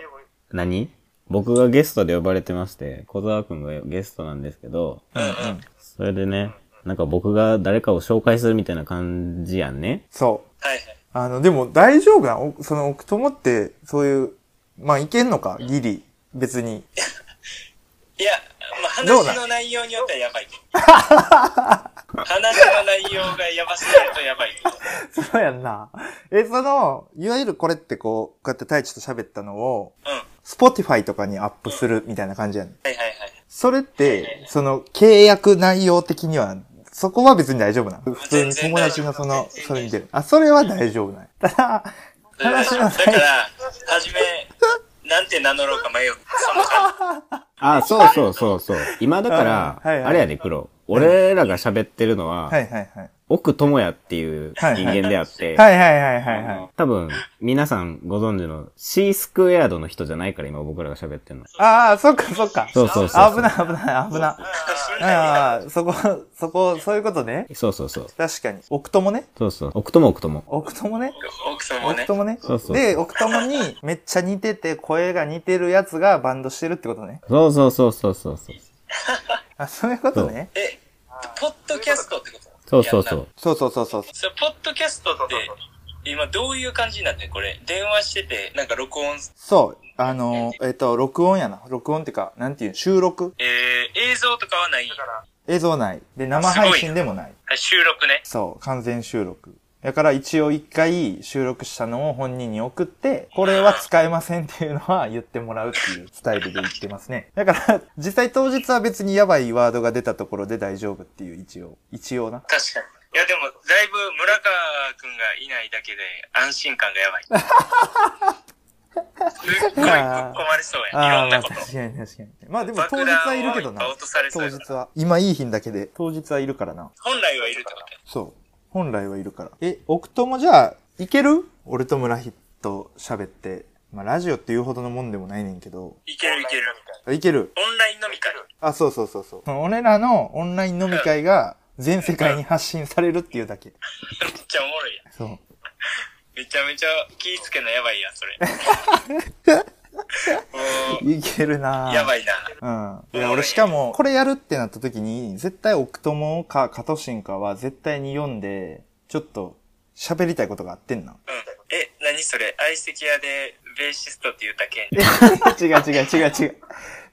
何？僕がゲストで呼ばれてまして、小沢くんがゲストなんですけど、うんうん。それでね、なんか僕が誰かを紹介するみたいな感じやんね。そう。はいはい。あの、でも大丈夫なおその奥友って、そういう、まあ、いけんのか？ギリ。別に。<laughs> いや、まあ、話の内容によってはやばい。<laughs> 話の内容がやばすぎるとやばい。<laughs> そうやんな。え、その、いわゆるこれってこう、こうやって太一と喋ったのを、うん。はい Spotify とかにアップするみたいな感じやねん。はいはい。それって、その、契約内容的には、そこは別に大丈夫なの？普通に友達のその、それ見てる。あ、それは大丈夫ない。ただ、だから、話のだからはじめ、なんて名乗ろうか迷う。そ <laughs> あ、そうそうそうそう。今だから、はいはいあれやで、黒。俺らが喋ってるのは、はいはいはい。奥智也っていう人間であって、はいはいはいはいはい。多分、皆さんご存知の C スクエアードの人じゃないから今僕らが喋ってるの。ああ、そっかそっか。そうそうそうそう危ない危ない危ない。じ。ああ、そこ、そこ、そういうことね。そうそうそう。確かに。奥友ね。そうそう。奥友奥友。奥友ね。奥さんもね。奥友ね。そうそうで、奥友にめっちゃ似てて、声が似てるやつがバンドしてるってことね。そうそうそうそうそうそう。あ、そういうことね。え、ポッドキャストってこと？そうそうそ。いうそうそうそうそう。それポッドキャストって、今どういう感じになってん？これ。電話してて、なんか録音、そう。あの、えっと、録音やな。録音っていうか、なんていう、収録？えー、映像とかはない。映像ない。で、生配信でもない。はい収録ね。そう、完全収録。だから一応一回収録したのを本人に送って、これは使えませんっていうのは言ってもらうっていうスタイルで言ってますね。だから、実際当日は別にやばいワードが出たところで大丈夫っていう一応、一応な。確かに。いやでも、だいぶ村川くんがいないだけで安心感がやばい。すっごいぶっ込まれそうや。いああ、まあろんなこと。確かに確かに。まあでも当日はいるけどな当日は。今いい日だけで、当日はいるからな。本来はいるってことや。そう。本来はいるから。え、奥友じゃあ、いける？俺と村ヒと喋って。まあラジオって言うほどのもんでもないねんけど。いけるいける。いける。オンライン飲み会。あ、そうそうそうそう。俺らのオンライン飲み会が全世界に発信されるっていうだけ。めっちゃおもろいやん。そう。めちゃめちゃ気ぃつけなやばいやん、それ。<laughs> もいけるなやばいな。うん。いや、俺しかも、これやるってなった時に、絶対奥友かカトシンかは絶対に読んで、ちょっと喋りたいことがあってんな。うん。え、何それ？相席屋でベーシストって言ったけ？ん。<laughs> 違う違う違う違う。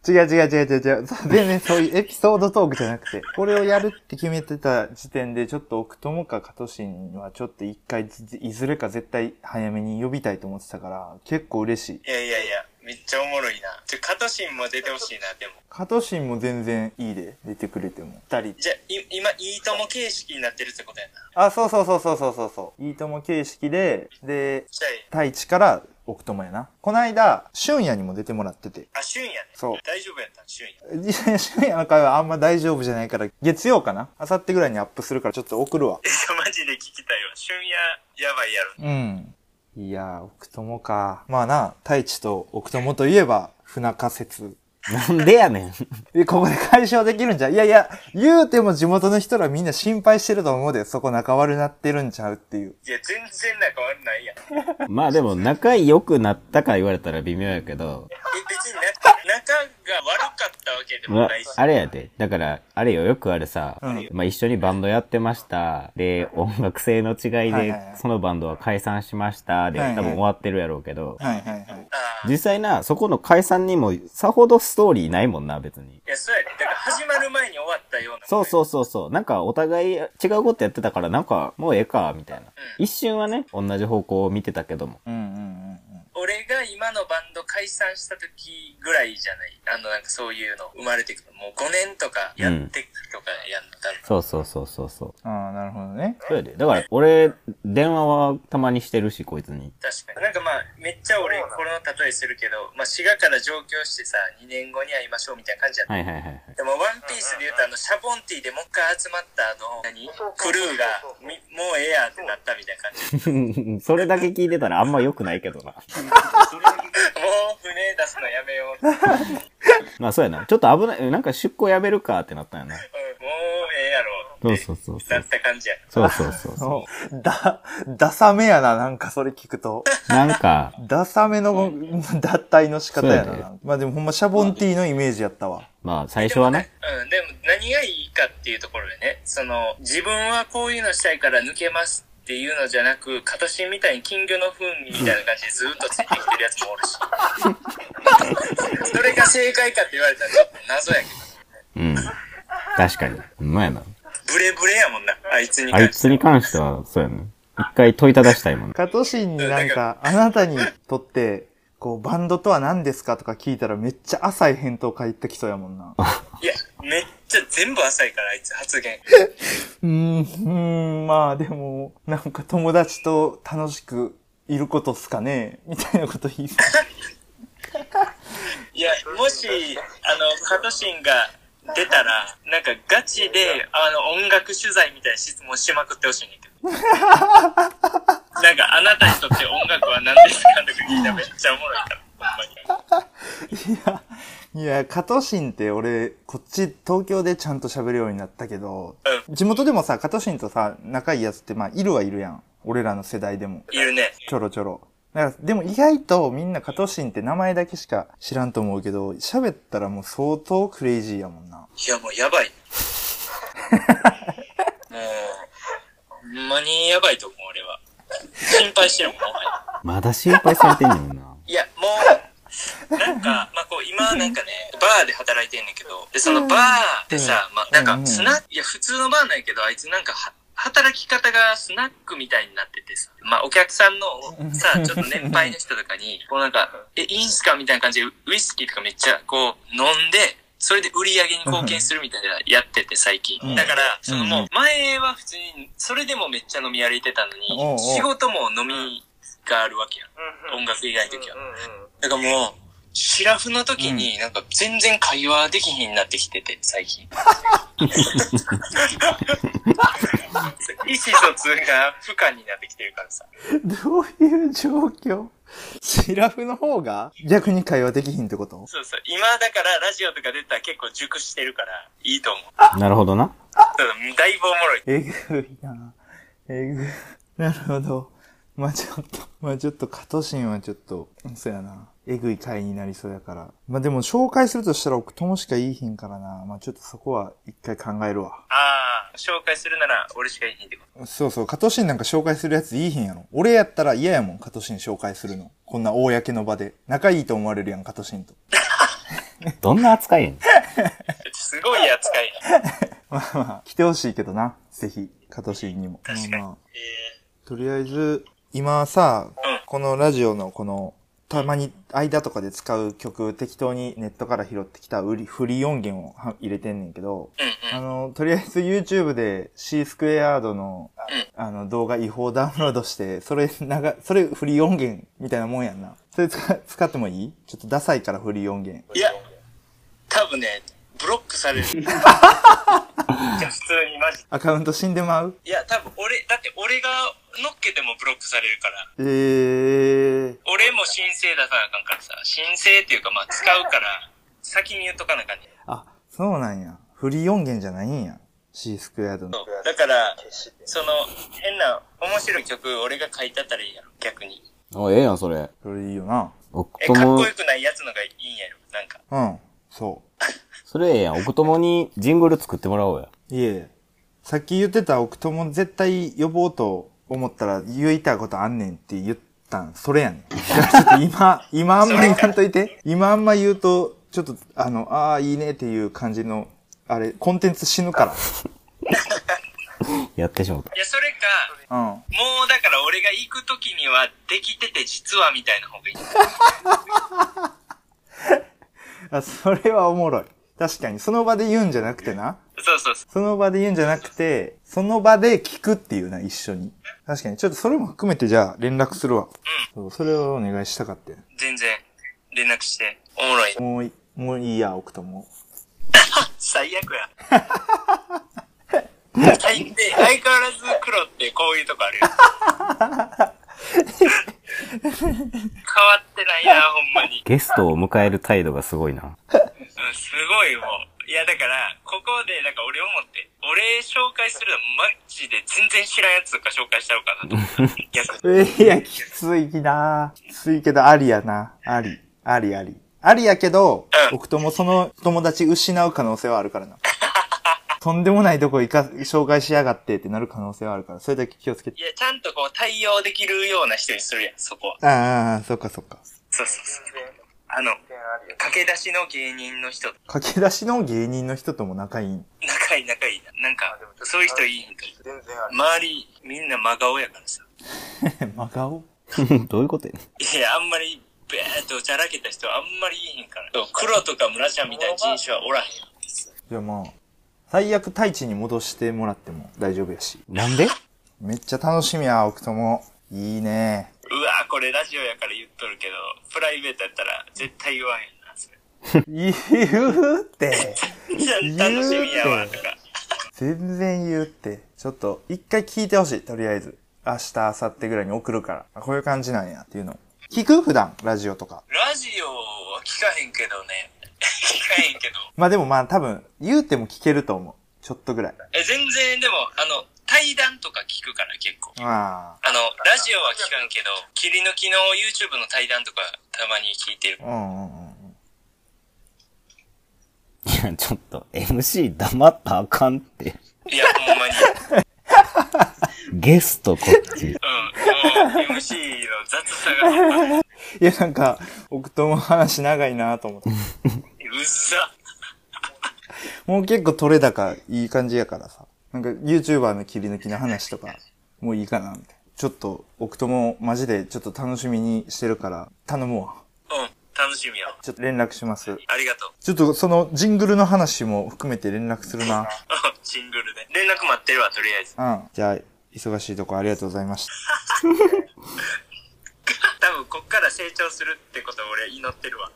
違う違う違う違う違う。全然そういうエピソードトークじゃなくて、これをやるって決めてた時点で、ちょっと奥友かカトシンはちょっと一回ずいずれか絶対早めに呼びたいと思ってたから、結構嬉しい。いやいやいや、めっちゃおもろいな。ちょ、カトシンも出てほしいな、でも。カトシンも全然いいで、出てくれても。二人。じゃあ、い今、いいとも形式になってるってことやな。あ、そうそうそうそうそうそうそう。いいとも形式で、で、太一から奥友やな。こないだ、俊也にも出てもらってて。あ、あ、旬やね。そう大丈夫やった旬や。いや俊也の会はあんま大丈夫じゃないから、月曜かな明後日ぐらいにアップするからちょっと送るわ。え、マジで聞きたいわ。旬や、やばいやろ。うん。いやー、奥友か。まあな、太一と奥友といえば、不仲説。なんでやねん。<laughs> え、ここで解消できるんじゃういやいや、言うても地元の人らみんな心配してると思うで、そこ仲悪なってるんちゃうっていう。いや、全然仲悪ないやん。え、<laughs> まあでも仲良くなったか言われたら微妙やけど、別にな仲が悪かったわけでもまないし。あれやで。だから、あれよ、よくあるさ、うんまあ一緒にバンドやってました。で、音楽性の違いではい、そのバンドは解散しました。で、はいはい多分終わってるやろうけど、はいはい。実際な、そこの解散にもさほどストーリーないもんな、別に。いや、そうやで。だから始まる前に終わったような。そうそうそうそう。なんかお互い違うことやってたから、なんかもうええか、みたいな。一瞬はね、同じ方向を見てたけども。うんうんうんうん。俺がが今のバンド解散した時ぐらいじゃない？あの、なんかそういうの生まれてくる。もう5年とかやってとかやんの、多分。そうそうそうそうそう。ああ、なるほどね。そうやで。だから、俺、電話はたまにしてるし、こいつに。確かに。なんかまあ、めっちゃ俺、この例えするけど、まあ、滋賀から上京してさ、2年後に会いましょうみたいな感じやった。はいはいはいはい。でも、ワンピースで言うと、あの、シャボンティーでもう一回集まったあの、何クルーが、みもうええやってなったみたいな感じ。<laughs> それだけ聞いてたらあんま良くないけどな。もう船出すのやめようって。うん、もうまあそうやな。ちょっと危ない。なんか出向やめるかってなったんやな。ええやろそうそうそうそう。なった感じや。そうそうそうそそう <laughs> だ、ダサめやな、なんかそれ聞くと。う。なんか、ダサめの脱退の仕方やそうやな。まあでもほんまシャボンティーのイメージやったわ。まあ最初はね。うん、でも何がいいかっていうところでね、その、自分はこういうのしたいから抜けますっていうのじゃなく、カトシンみたいに金魚の糞みたいな感じでずっとついてきてるやつもおるし。それが正解かって言われたらちょっと謎やけど。うん。確かに。ほんまやな。ブレブレやもんな、あいつにあい関して。つに関しては、そうやな。一回問いただしたいもん。カトシンになんか、あなたにとって、こう、バンドとは何ですかとか聞いたらめっちゃ浅い返答返ってきそうやもんな。いや、めっちゃ全部浅いから、あいつ発言。<laughs> うーん、うーん、まあでも、なんか友達と楽しくいることっすかねみたいなこと言いそう。<laughs> いや、もし、あの、カトシンが出たら、なんかガチで、あの、音楽取材みたいな質問しまくってほしいねんけど。<laughs> なんか、あなたにとって音楽は何ですかとか聞いたらめっちゃおもろいから。いや、いや、カトシンって俺、こっち東京でちゃんと喋るようになったけど、地元でもさ、カトシンとさ、仲いいやつってまあ、いるはいるやん。俺らの世代でも。いるね。ちょろちょろ。だから、でも意外とみんなカトシンって名前だけしか知らんと思うけど、喋ったらもう相当クレイジーやもんな。いや、もうやばい。<laughs> もう、ほんまにやばいと思う、俺は。心配してるもん、もはや。まだ心配されてんねんな。いや、もう、なんか、<laughs> まあ、こう、今なんかね、バーで働いてんねんけど、で、そのバーでさ、まあ、なんか、スナック、いや、普通のバーなんやけど、あいつなんかは、働き方がスナックみたいになっててさ、まあ、お客さんのさ、ちょっと年配の人とかに、<laughs> こうなんか、え、いいんすかみたいな感じで、ウイスキーとかめっちゃ、こう、飲んで、それで売り上げに貢献するみたいなやってて最近。うん。だから、そのうん。もう、前は普通に、それでもめっちゃ飲み歩いてたのに、仕事も飲みがあるわけやん。音楽以外の時は。だからもう、シラフの時になんか全然会話できひんなってきてて、最近。<laughs> 意思疎通が不可になってきてるからさ。どういう状況？シラフの方が逆に会話できひんってこと？そうそう。今だからラジオとか出たら結構熟してるから、いいと思う。なるほどな。ただだいぶおもろい。えぐいな。えぐい。なるほど。まあちょっと、まあちょっと、カトシンはちょっと、そうやな。えぐい回になりそうやから。まあでも紹介するとしたら奥友しか言いひんからな。まあちょっとそこは一回考えるわ。ああ、紹介するなら俺しかいいってこと。そうそう、カトシンなんか紹介するやついいひんやろ。俺やったら嫌やもん、カトシン紹介するの。こんな公の場で。仲いいと思われるやん、カトシンと。<laughs> どんな扱いやねん。すごい扱いや。<laughs> まあまあ、来てほしいけどな。ぜひ、カトシンにも。確かにまあまあえとりあえず、今さ、うんこのラジオのこの、たまに間とかで使う曲適当にネットから拾ってきた売りフリー音源をは入れてんねんけど。あの、とりあえず YouTube で C スクエアードの、あの動画違法ダウンロードして、それ長、それフリー音源みたいなもんやんな。それ使使ってもいい？ちょっとダサいからフリー音源。いや、多分ね、ブロックされる。<laughs> いや、普通にマジ。アカウント死んでまう？いや、多分俺、だって俺が乗っけてもブロックされるから。えー。俺も申請出さなあかんからさ、申請っていうかまあ使うから、先に言っとかなあかんねん。あ、そうなんや。フリー音源じゃないんや。C スクエアードの。そうだから、その、変な、面白い曲俺が書いてあったらいいやろ、逆に。お、ええやん、それ。それいいよな。奥え、かっ友こよくないやつのがいいんやろ、なんか。うん。そそれええやん。奥友にジングル作ってもらおうや。う。いえ。さっき言ってた奥友絶対呼ぼうと思ったら言いたいことあんねんって言ったん、それやねん。だからちょっと今、今あんま言わんといて。今あんま言うと、ちょっと、あの、ああ、いいねっていう感じの、あれ、コンテンツ死ぬから。<laughs> やってしまった。いや、それか、うん。もうだから俺が行く時にはできてて実はみたいな方がいい。<laughs> あ、それはおもろい。確かに、その場で言うんじゃなくてな。そうそうそう。その場で言うんじゃなくて、その場で聞くっていうな、一緒に。確かに、ちょっとそれも含めてじゃあ連絡するわ。そうそれをお願いしたかったよ全然連絡して。おもろい。もうい、もういいや、奥とも。<laughs> 最悪や。<laughs> 最低。相変わらず黒ってこういうとこあるよ。<laughs> <laughs> 変わってないな、<laughs> ほんまに。ゲストを迎える態度がすごいな。うん、すごいもう。いや、だから、ここで、なんか俺思って、俺紹介するのマジで全然知らんやつとか紹介したのかなと思った。<laughs> 逆に。えいや、きついなきついけど、ありやな。あり。ありあり。ありやけど、うん奥ともその友達失う可能性はあるからな。とんでもないとこ行か、紹介しやがってってなる可能性はあるから、それだけ気をつけて。いや、ちゃんとこう対応できるような人にするやん、そこは。ああああ、そっかそっか。そうそうそう。あの、駆け出しの芸人の人、駆け出しの芸人の人とも仲いいん。仲いい仲いいな。なんか、そういう人いいんか。周り、みんな真顔やからさ。<laughs> 真顔？<laughs> どういうことやねいや、あんまり、べーっとじゃらけた人はあんまりいいへんから。そう黒とか村ちゃんみたいな人種はおらへんよ。じゃあまあ、最悪太一に戻してもらっても大丈夫やし。なんで？めっちゃ楽しみや、奥とも。いいね。うわこれラジオやから言っとるけど、プライベートやったら絶対言わへんな、それ。言うって。<laughs> 楽しみやわ、とか。全然言うって。ちょっと、一回聞いてほしい、とりあえず。明日、明後日ぐらいに送るから。あこういう感じなんやっていうの。聞く？普段、ラジオとか。ラジオは聞かへんけどね。聞かへんけど。まあでもまあ多分、言うても聞けると思う。ちょっとぐらい。え、全然、でも、あの、対談とか聞くから結構。ああの、ラジオは聞かんけど、切り抜きの YouTube の対談とかたまに聞いてる。あ。うんうんうん。いや、ちょっと、MC 黙ったらあかんって。いや、ほんまに。ゲストこっち。うん。もう、MC の雑さがい。<laughs> いや、なんか、奥とも話長いなと思って。うっざ。もう結構取れ高いい感じやからさ。なんか YouTuber の切り抜きの話とか、もういいかな、みたいな。ちょっと、奥ともマジでちょっと楽しみにしてるから、頼むわ。うん。楽しみやわ。ちょっと連絡します。ありがとう。ちょっとそのジングルの話も含めて連絡するな。うんシングルで。連絡待ってるわ、とりあえず。うん。じゃあ、忙しいとこありがとうございました。<laughs> 多分、こっから成長するってことを俺は祈ってるわ。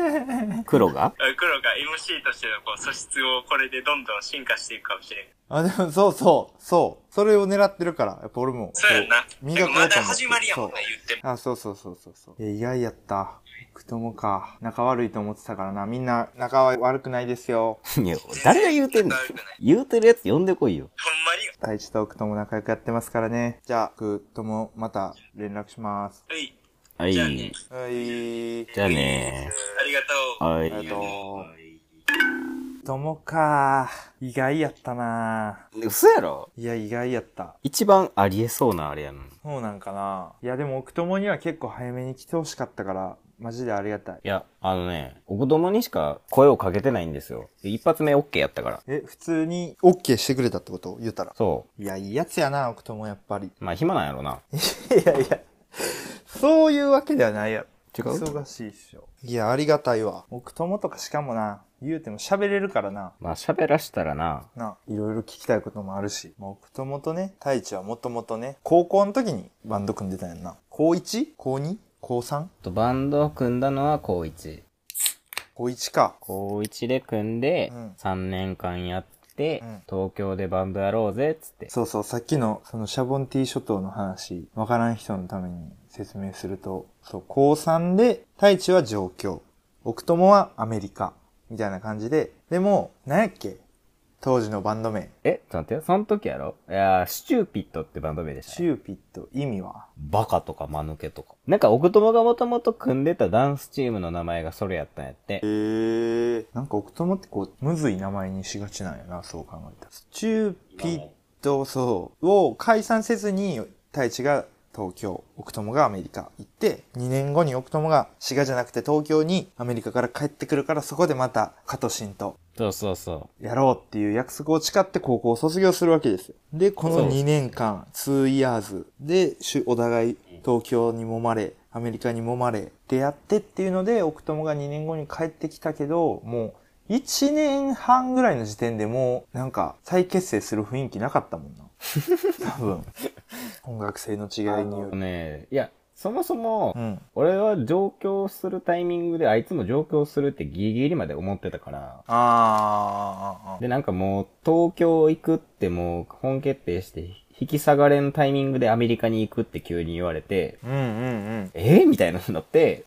<laughs> 黒が？うん黒が MC としてのこう素質をこれでどんどん進化していくかもしれん。あ、でもそうそう、そう。それを狙ってるから、やっぱ俺も。そうやんな。磨こうと思ってまだ始まりやもんな、言っても。あ、そうそうそうそうそう。いや、意外やった。くともか。仲悪いと思ってたからな。みんな仲は悪くないですよ。<laughs> いや、誰が言うてんの言うてるやつ呼んでこいよ。ほんまによ。大地と奥とも仲良くやってますからね。じゃあ、くともまた連絡します。うい。はい。じゃあねはい。じゃあねありがとう。はありがい。とう。ともか。意外やったな嘘やろ？いや、意外やった。一番ありえそうなあれやのに。そうなんかないや、でも奥ともには結構早めに来てほしかったから、マジでありがたい。いや、あのね、お子供にしか声をかけてないんですよ。一発目 OK やったから。え、普通に OK してくれたってこと？言ったら。そいや、いいやつやな、奥ともやっぱり。う。まあ暇なんやろな。いやいや、そういうわけではないやろ。違う？忙しいっしょ。いや、ありがたいわ。奥友とかしかもな、言うても喋れるからな。まあ喋らしたらな。な、いろいろ聞きたいこともあるし。まあ、奥友とね、太一はもともとね、高校の時にバンド組んでたんやんな。高 1? 高 2? 高 3? とバンドを組んだのは高1。高1か。高1で組んでうん、3年間やって、うん東京でバンドやろうぜ、つって。そうそう、さっきの、そのシャボンティー諸島の話、わからん人のために説明すると、そう、高3で、太一は上京、奥友はアメリカ、みたいな感じで、でも、何やっけ？当時のバンド名。え、ちょっと待って、その時やろ？いやー、シチューピットってバンド名でしたね。シューピット、意味は？バカとか間抜けとか。なんか、奥友がもともと組んでたダンスチームの名前がそれやったんやってえ。ー、なんか奥友ってこう、むずい名前にしがちなんやな、そう考えたら。スチューピット、そう、を解散せずに、太一が東京、奥友がアメリカ行って、2年後に奥友が滋賀じゃなくて東京にアメリカから帰ってくるから、そこでまた、カトシンとそうそうそやろうっていう約束を誓って高校を卒業するわけですよ。で、このそう2年間、2 years で、しゅお互い東京に揉まれ、アメリカに揉まれ、出会ってっていうので、奥友が2年後に帰ってきたけど、もう、1年半ぐらいの時点でもう、なんか、再結成する雰囲気なかったもんな。<laughs> 多分。音楽性の違いによう。る。ねいや、そもそも、うん。俺は上京するタイミングであいつも上京するってギリギリまで思ってたから、あーあで、なんかもう東京行くってもう本決定して、引き下がれんタイミングでアメリカに行くって急に言われて、うんうんうん。えー、みたいなのになって、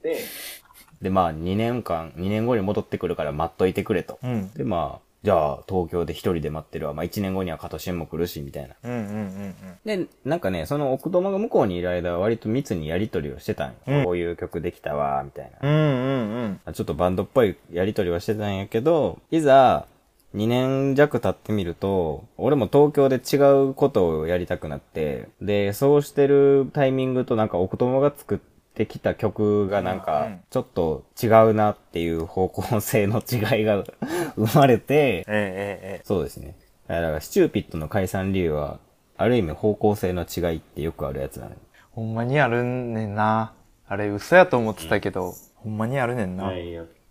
で、まあ2年間、2年後に戻ってくるから待っといてくれと。うん。で、まあ、じゃあ東京で一人で待ってるわ。まあ1年後には加藤新も来るし、みたいな。うんうんうんで、なんかね、その奥友が向こうにいる間は割と密にやりとりをしてたんよ。うんこういう曲できたわ、みたいな。うん。うんうんうん。ちょっとバンドっぽいやりとりはしてたんやけど、いざ、2年弱経ってみると、俺も東京で違うことをやりたくなって、で、そうしてるタイミングとなんか奥友が作ってきた曲がなんうんうかん、ちょっと違うなっていう方向性の違いが <laughs> 生まれて、ええええそうですね。だから、スチューピットの解散理由は、ある意味方向性の違いってよくあるやつなのよ。ほんまにあるねんな。あれ嘘やと思ってたけど、ほんまにあるねんな。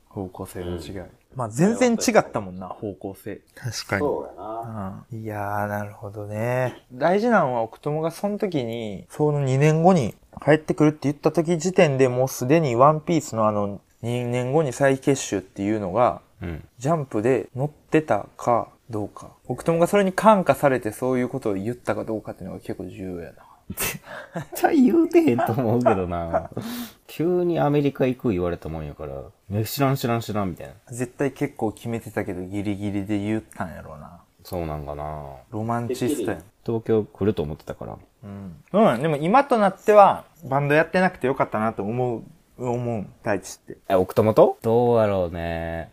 方向性の違い。まあ全然違ったもんな、方向性。確かに。うやな。うん、いやー、なるほどね。大事なのは奥友がその時に、その2年後に帰ってくるって言った時時点でもうすでにワンピースのあの2年後に再結集っていうのが、うん。ジャンプで載ってたかどうか。奥友がそれに感化されてそういうことを言ったかどうかっていうのが結構重要やな。絶対言うてへんと思うけどな。急にアメリカ行く言われたもんやから、え知らん知らん知らんみたいな。絶対結構決めてたけどギリギリで言ったんやろうな。そうなんかな。ロマンチストやん。東京来ると思ってたから。うん。うん。でも今となっては、バンドやってなくてよかったなと思う、思う、大地って。え、奥友と？どうやろうね。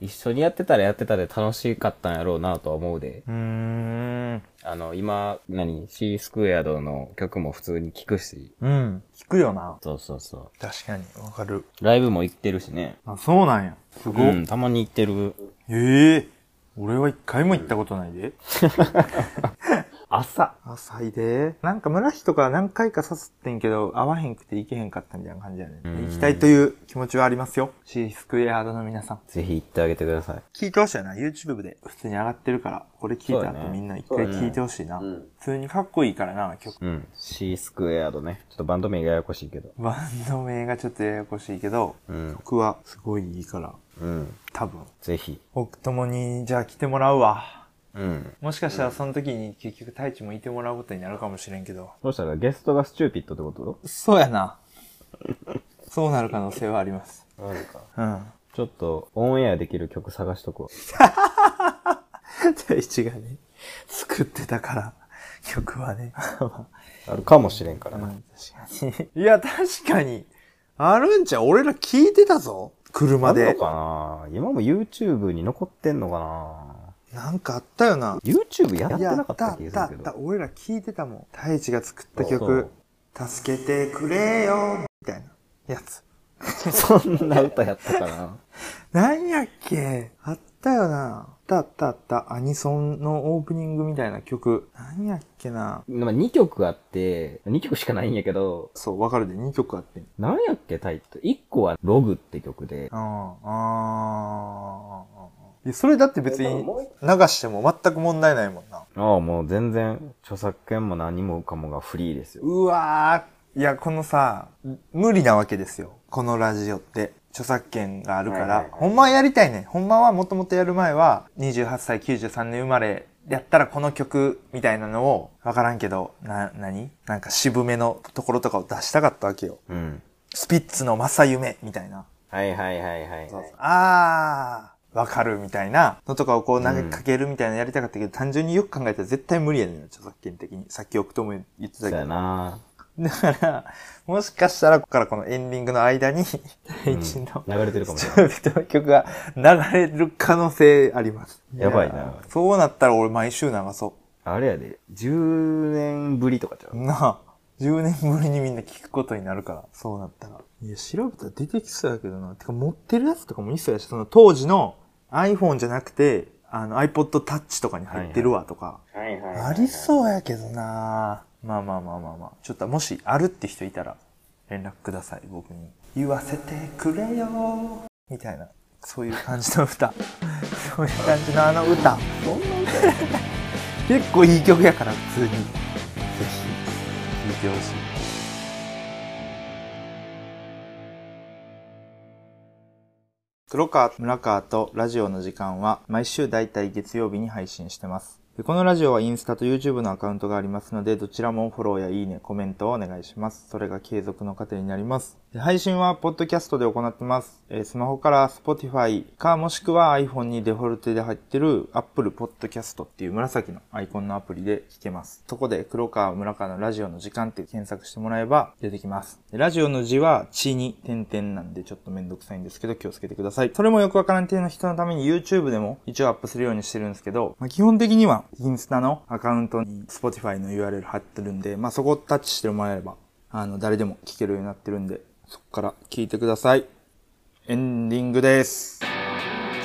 一緒にやってたらやってたで楽しかったんやろうなとは思うで。うーん。あの、今、何 ?C スクエアドの曲も普通に聴くし。うん。聞くよな。そうそうそ確かに、わかる。う。ライブも行ってるしね。あ、そうなんや。すごい。うん、たまに行ってる。ええ俺は一回も行ったことないで。<laughs> 朝。浅いで。なんか村木とか何回か誘ってんけど、会わへんくて行けへんかったみたいな感じやね。うん行きたいという気持ちはありますよ。シースクエアードの皆さん。ぜひ行ってあげてください。聞いてほしいな。YouTube で普通に上がってるから、これ聞いた後みんな一回聞いてほしいな。普通にかっこいいからな、曲。うん。C スクエアドね。ちょっとバンド名がややこしいけど。バンド名がちょっとややこしいけど、うん。曲はすごいいいから、うん。多分。ぜひ。僕ともに、じゃあ来てもらうわ。うん。もしかしたらその時に結局太一もいてもらうことになるかもしれんけど。そしたらゲストがスチューピットってこと？そうやな。そうなる可能性はあります。なるか。うん。ちょっと、オンエアできる曲探しとくわ。太一がね、作ってたから、曲はね。<laughs> あるかもしれんからな。確かに。いや、確かに。あるんちゃう？俺ら聞いてたぞ。車で。あんのかな？今も YouTube に残ってんのかな？なんかあったよな。YouTube やってなかった気がするけど。った俺ら聞いてたもん。太一が作ったそ曲う、助けてくれよ、みたいなやつ。<laughs> そんな歌やったかな？<laughs> なんやっけ？あったよな。あったあったあった。アニソンのオープニングみたいな曲。なんやっけな。まあ2曲あって、2曲しかないんやけど、そう、わかるで。2曲あってん。なんやっけタイトル？1個はログって曲で、ああ、ああ。それだって別に流しても全く問題ないもんな。ああ、もう全然著作権も何もかもがフリーですよ。うわー。いや、このさ、無理なわけですよ。このラジオって。著作権があるから。はいはいはいほんまはやりたいね。ほんまはもともとやる前は、28歳93年生まれやったらこの曲みたいなのを、わからんけど、な、なになんか渋めのところとかを出したかったわけよ。うん。スピッツの正夢みたいな。はいはいはいはい。あー、わかるみたいなのとかをこう投げかけるみたいなのやりたかったけど、単純によく考えたら絶対無理やねんな、著作権的に。さっき奥とも言ってたそうやけど。なだから、もしかしたら、ここからこのエンディングの間に、第一の、流れてるかもしれない。人の曲が流れる可能性あります。やばいなやそうなったら俺毎週流そあれやで、10年ぶりとかちゃう？う。なあ。10年ぶりにみんな聞くことになるから、そうなったら。いや、調べたら出てきそうやけどな。てか持ってるやつとかもいそうやし、その当時の iPhone じゃなくて、あの iPod Touch とかに入ってるわとか。はいはいありそうやけどなまあまあまあまあまあ。ちょっともしあるって人いたら連絡ください、僕に。言わせてくれよみたいな。そういう感じの歌。<laughs> そういう感じのあの歌。<laughs> 結構いい曲やから、普通に。ぜひ、聴いてほしい。黒川、村川とラジオの時間は毎週だいたい月曜日に配信してます。このラジオはインスタと YouTube のアカウントがありますので、どちらもフォローやいいね、コメントをお願いします。それが継続の糧になります。配信はポッドキャストで行ってます。えスマホから Spotify かもしくは iPhone にデフォルトで入ってる Apple Podcast っていう紫のアイコンのアプリで聞けます。そこで黒川村川のラジオの時間って検索してもらえば出てきます。ラジオの字は地に点々なんでちょっとめんどくさいんですけど気をつけてください。それもよくわからん程の人のために YouTube でも一応アップするようにしてるんですけど、まあ、基本的にはインスタのアカウントに Spotify の URL 貼ってるんで、まあそこをタッチしてもらえれば、あの、誰でも聞けるようになってるんで、そこから聞いてください。エンディングです。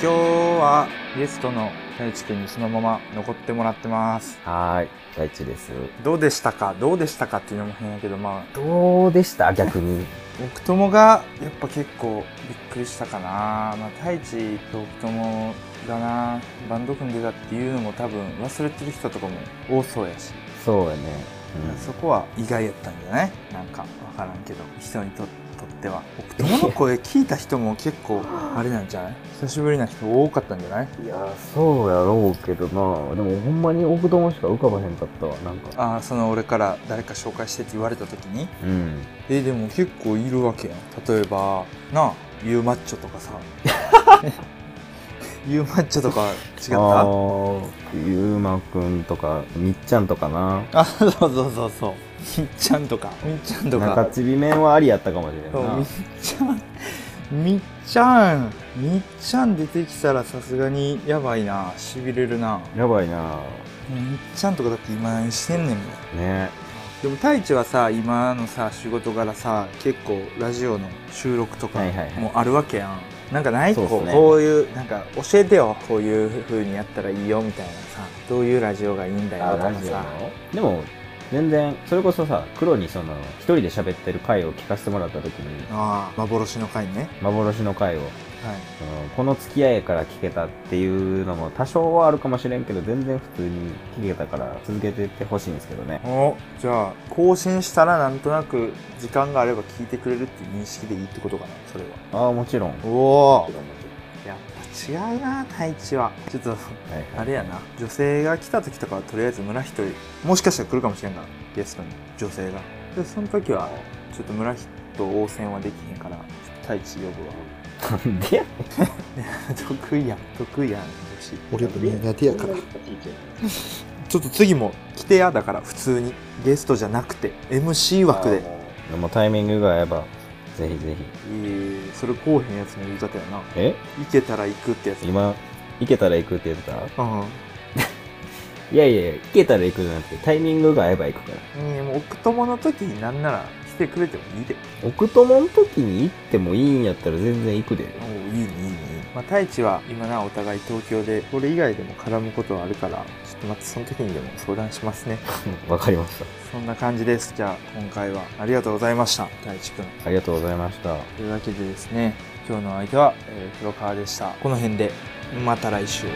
今日はゲストの太一くんにそのまま残ってもらってます。はーい。大地です。どうでしたか？どうでしたかっていうのも変やけど、まあ、どうでした？逆に。<laughs> 奥友がやっぱ結構びっくりしたかな。まあ、太一と奥友がな、バンド組んでたっていうのも多分忘れてる人とかも多そうやし、そうやね。そこは意外やったんじゃない？なんかわからんけど、人にととっては。奥友の声聞いた人も結構あれなんじゃない？久しぶりな人多かったんじゃない？いや、そうやろうけどな。でもほんまに奥友しか浮かばへんかったわ。なんか。ああ、その俺から誰か紹介してって言われた時に？うん。えでも結構いるわけやん例えばなあユーマッチョとかさ <laughs> ユーマッチョとか違った？ああ、ゆうまくんとか、みっちゃんとかな。あそうそうそうそうみっちゃんとかみっちゃんとか。中ちび麺はありやったかもしれんな。そうみっ。ちゃん。みっちゃん。みっちゃん出てきたらさすがにやばいな。しびれるな。やばいな。みっちゃんとかだって今何してんねんもん。ね。でも太一はさ今のさ仕事柄さ結構ラジオの収録とかはいはいはい。もあるわけやん、なんかない？こうこういうなんか教えてよ。こういう風にやったらいいよみたいなさ。どういうラジオがいいんだよあ、とかさ。でも、全然、それこそさ、黒にその、一人で喋ってる回を聞かせてもらった時に、ああ幻の回ね幻の回を、はいそのこの付き合いやから聞けたっていうのも多少はあるかもしれんけど、全然普通に聞けたから続けてってほしいんですけどね。おじゃあ更新したらなんとなく時間があれば聞いてくれるっていう認識でいいってことかなそれはああ、もちろん。もおおやっぱ違うな太一は。ちょっと。はいはい。あれやな。女性が来た時とかはとりあえず村一人もしかしたら来るかもしれんから。ゲストに女性が。でその時はちょっと村人応戦はできへんから。太一呼ぶわ。なんでや <laughs> 得意やん得意やん俺と苦手やから。ちょっと次も来てやだから普通に。ゲストじゃなくて MC 枠で。でもタイミングが合えば、ぜひぜひ。いいそれこうへんやつの言い方やな。え？行けたら行くってやつ。今、行けたら行くって言ってた？うん <laughs> いやいや、行けたら行くじゃなくて、タイミングが合えば行くから。いやもう奥友の時になんなら来てくれてもいいで。奥友の時に行ってもいいんやったら全然行くで。おういいねいいね。まあ太一は今なお互い東京でこれ以外でも絡むことはあるからまたその時にでも相談しますね。<laughs> わかりました。そんな感じです。じゃあ今回はありがとうございました太一くん。ありがとうございました。というわけでですね今日の相手は、えー黒川でした。この辺でまた来週